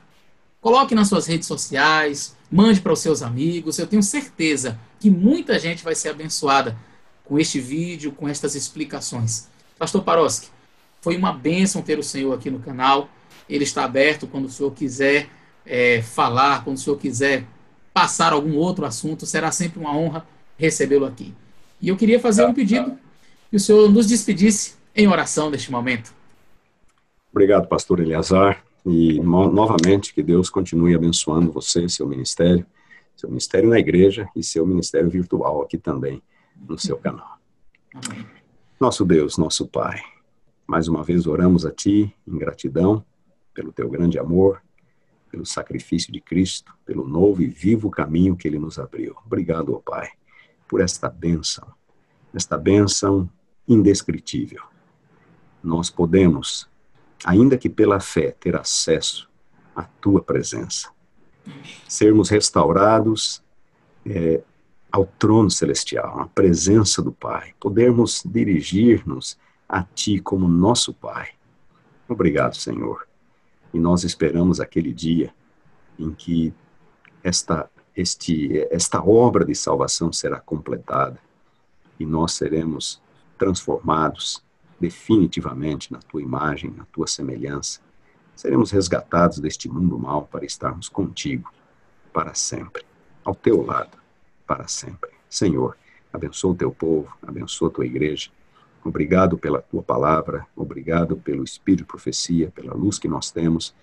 Coloque nas suas redes sociais, mande para os seus amigos. Eu tenho certeza que muita gente vai ser abençoada com este vídeo, com estas explicações. Pastor Paroski, foi uma bênção ter o Senhor aqui no canal. Ele está aberto quando o Senhor quiser é, falar, quando o Senhor quiser passar algum outro assunto, será sempre uma honra recebê-lo aqui. E eu queria fazer um pedido que o Senhor nos despedisse em oração neste momento. Obrigado, pastor Eleazar. E novamente que Deus continue abençoando você, seu ministério, seu ministério na igreja e seu ministério virtual aqui também no seu canal. Nosso Deus, nosso Pai, mais uma vez oramos a Ti em gratidão pelo Teu grande amor, pelo sacrifício de Cristo, pelo novo e vivo caminho que Ele nos abriu. Obrigado, ó Pai, por esta bênção, esta bênção indescritível. Nós podemos ainda que pela fé, ter acesso à tua presença. Sermos restaurados é, ao trono celestial, à presença do Pai, podermos dirigir-nos a Ti como nosso Pai. Obrigado, Senhor. E nós esperamos aquele dia em que esta, este, esta obra de salvação será completada e nós seremos transformados definitivamente na tua imagem, na tua semelhança. Seremos resgatados deste mundo mal para estarmos contigo para sempre, ao teu lado para sempre. Senhor, abençoa o teu povo, abençoa a tua igreja. Obrigado pela tua palavra, obrigado pelo espírito de profecia, pela luz que nós temos.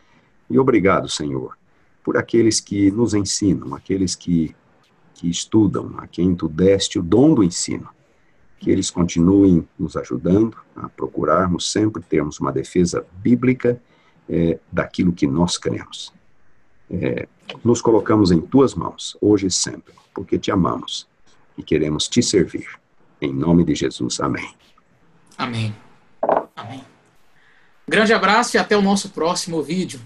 E obrigado, Senhor, por aqueles que nos ensinam, aqueles que, que estudam, a quem tu deste o dom do ensino que eles continuem nos ajudando a procurarmos sempre termos uma defesa bíblica é, daquilo que nós queremos. É, nos colocamos em tuas mãos, hoje e sempre, porque te amamos e queremos te servir. Em nome de Jesus, amém. Amém. Amém. Grande abraço e até o nosso próximo vídeo.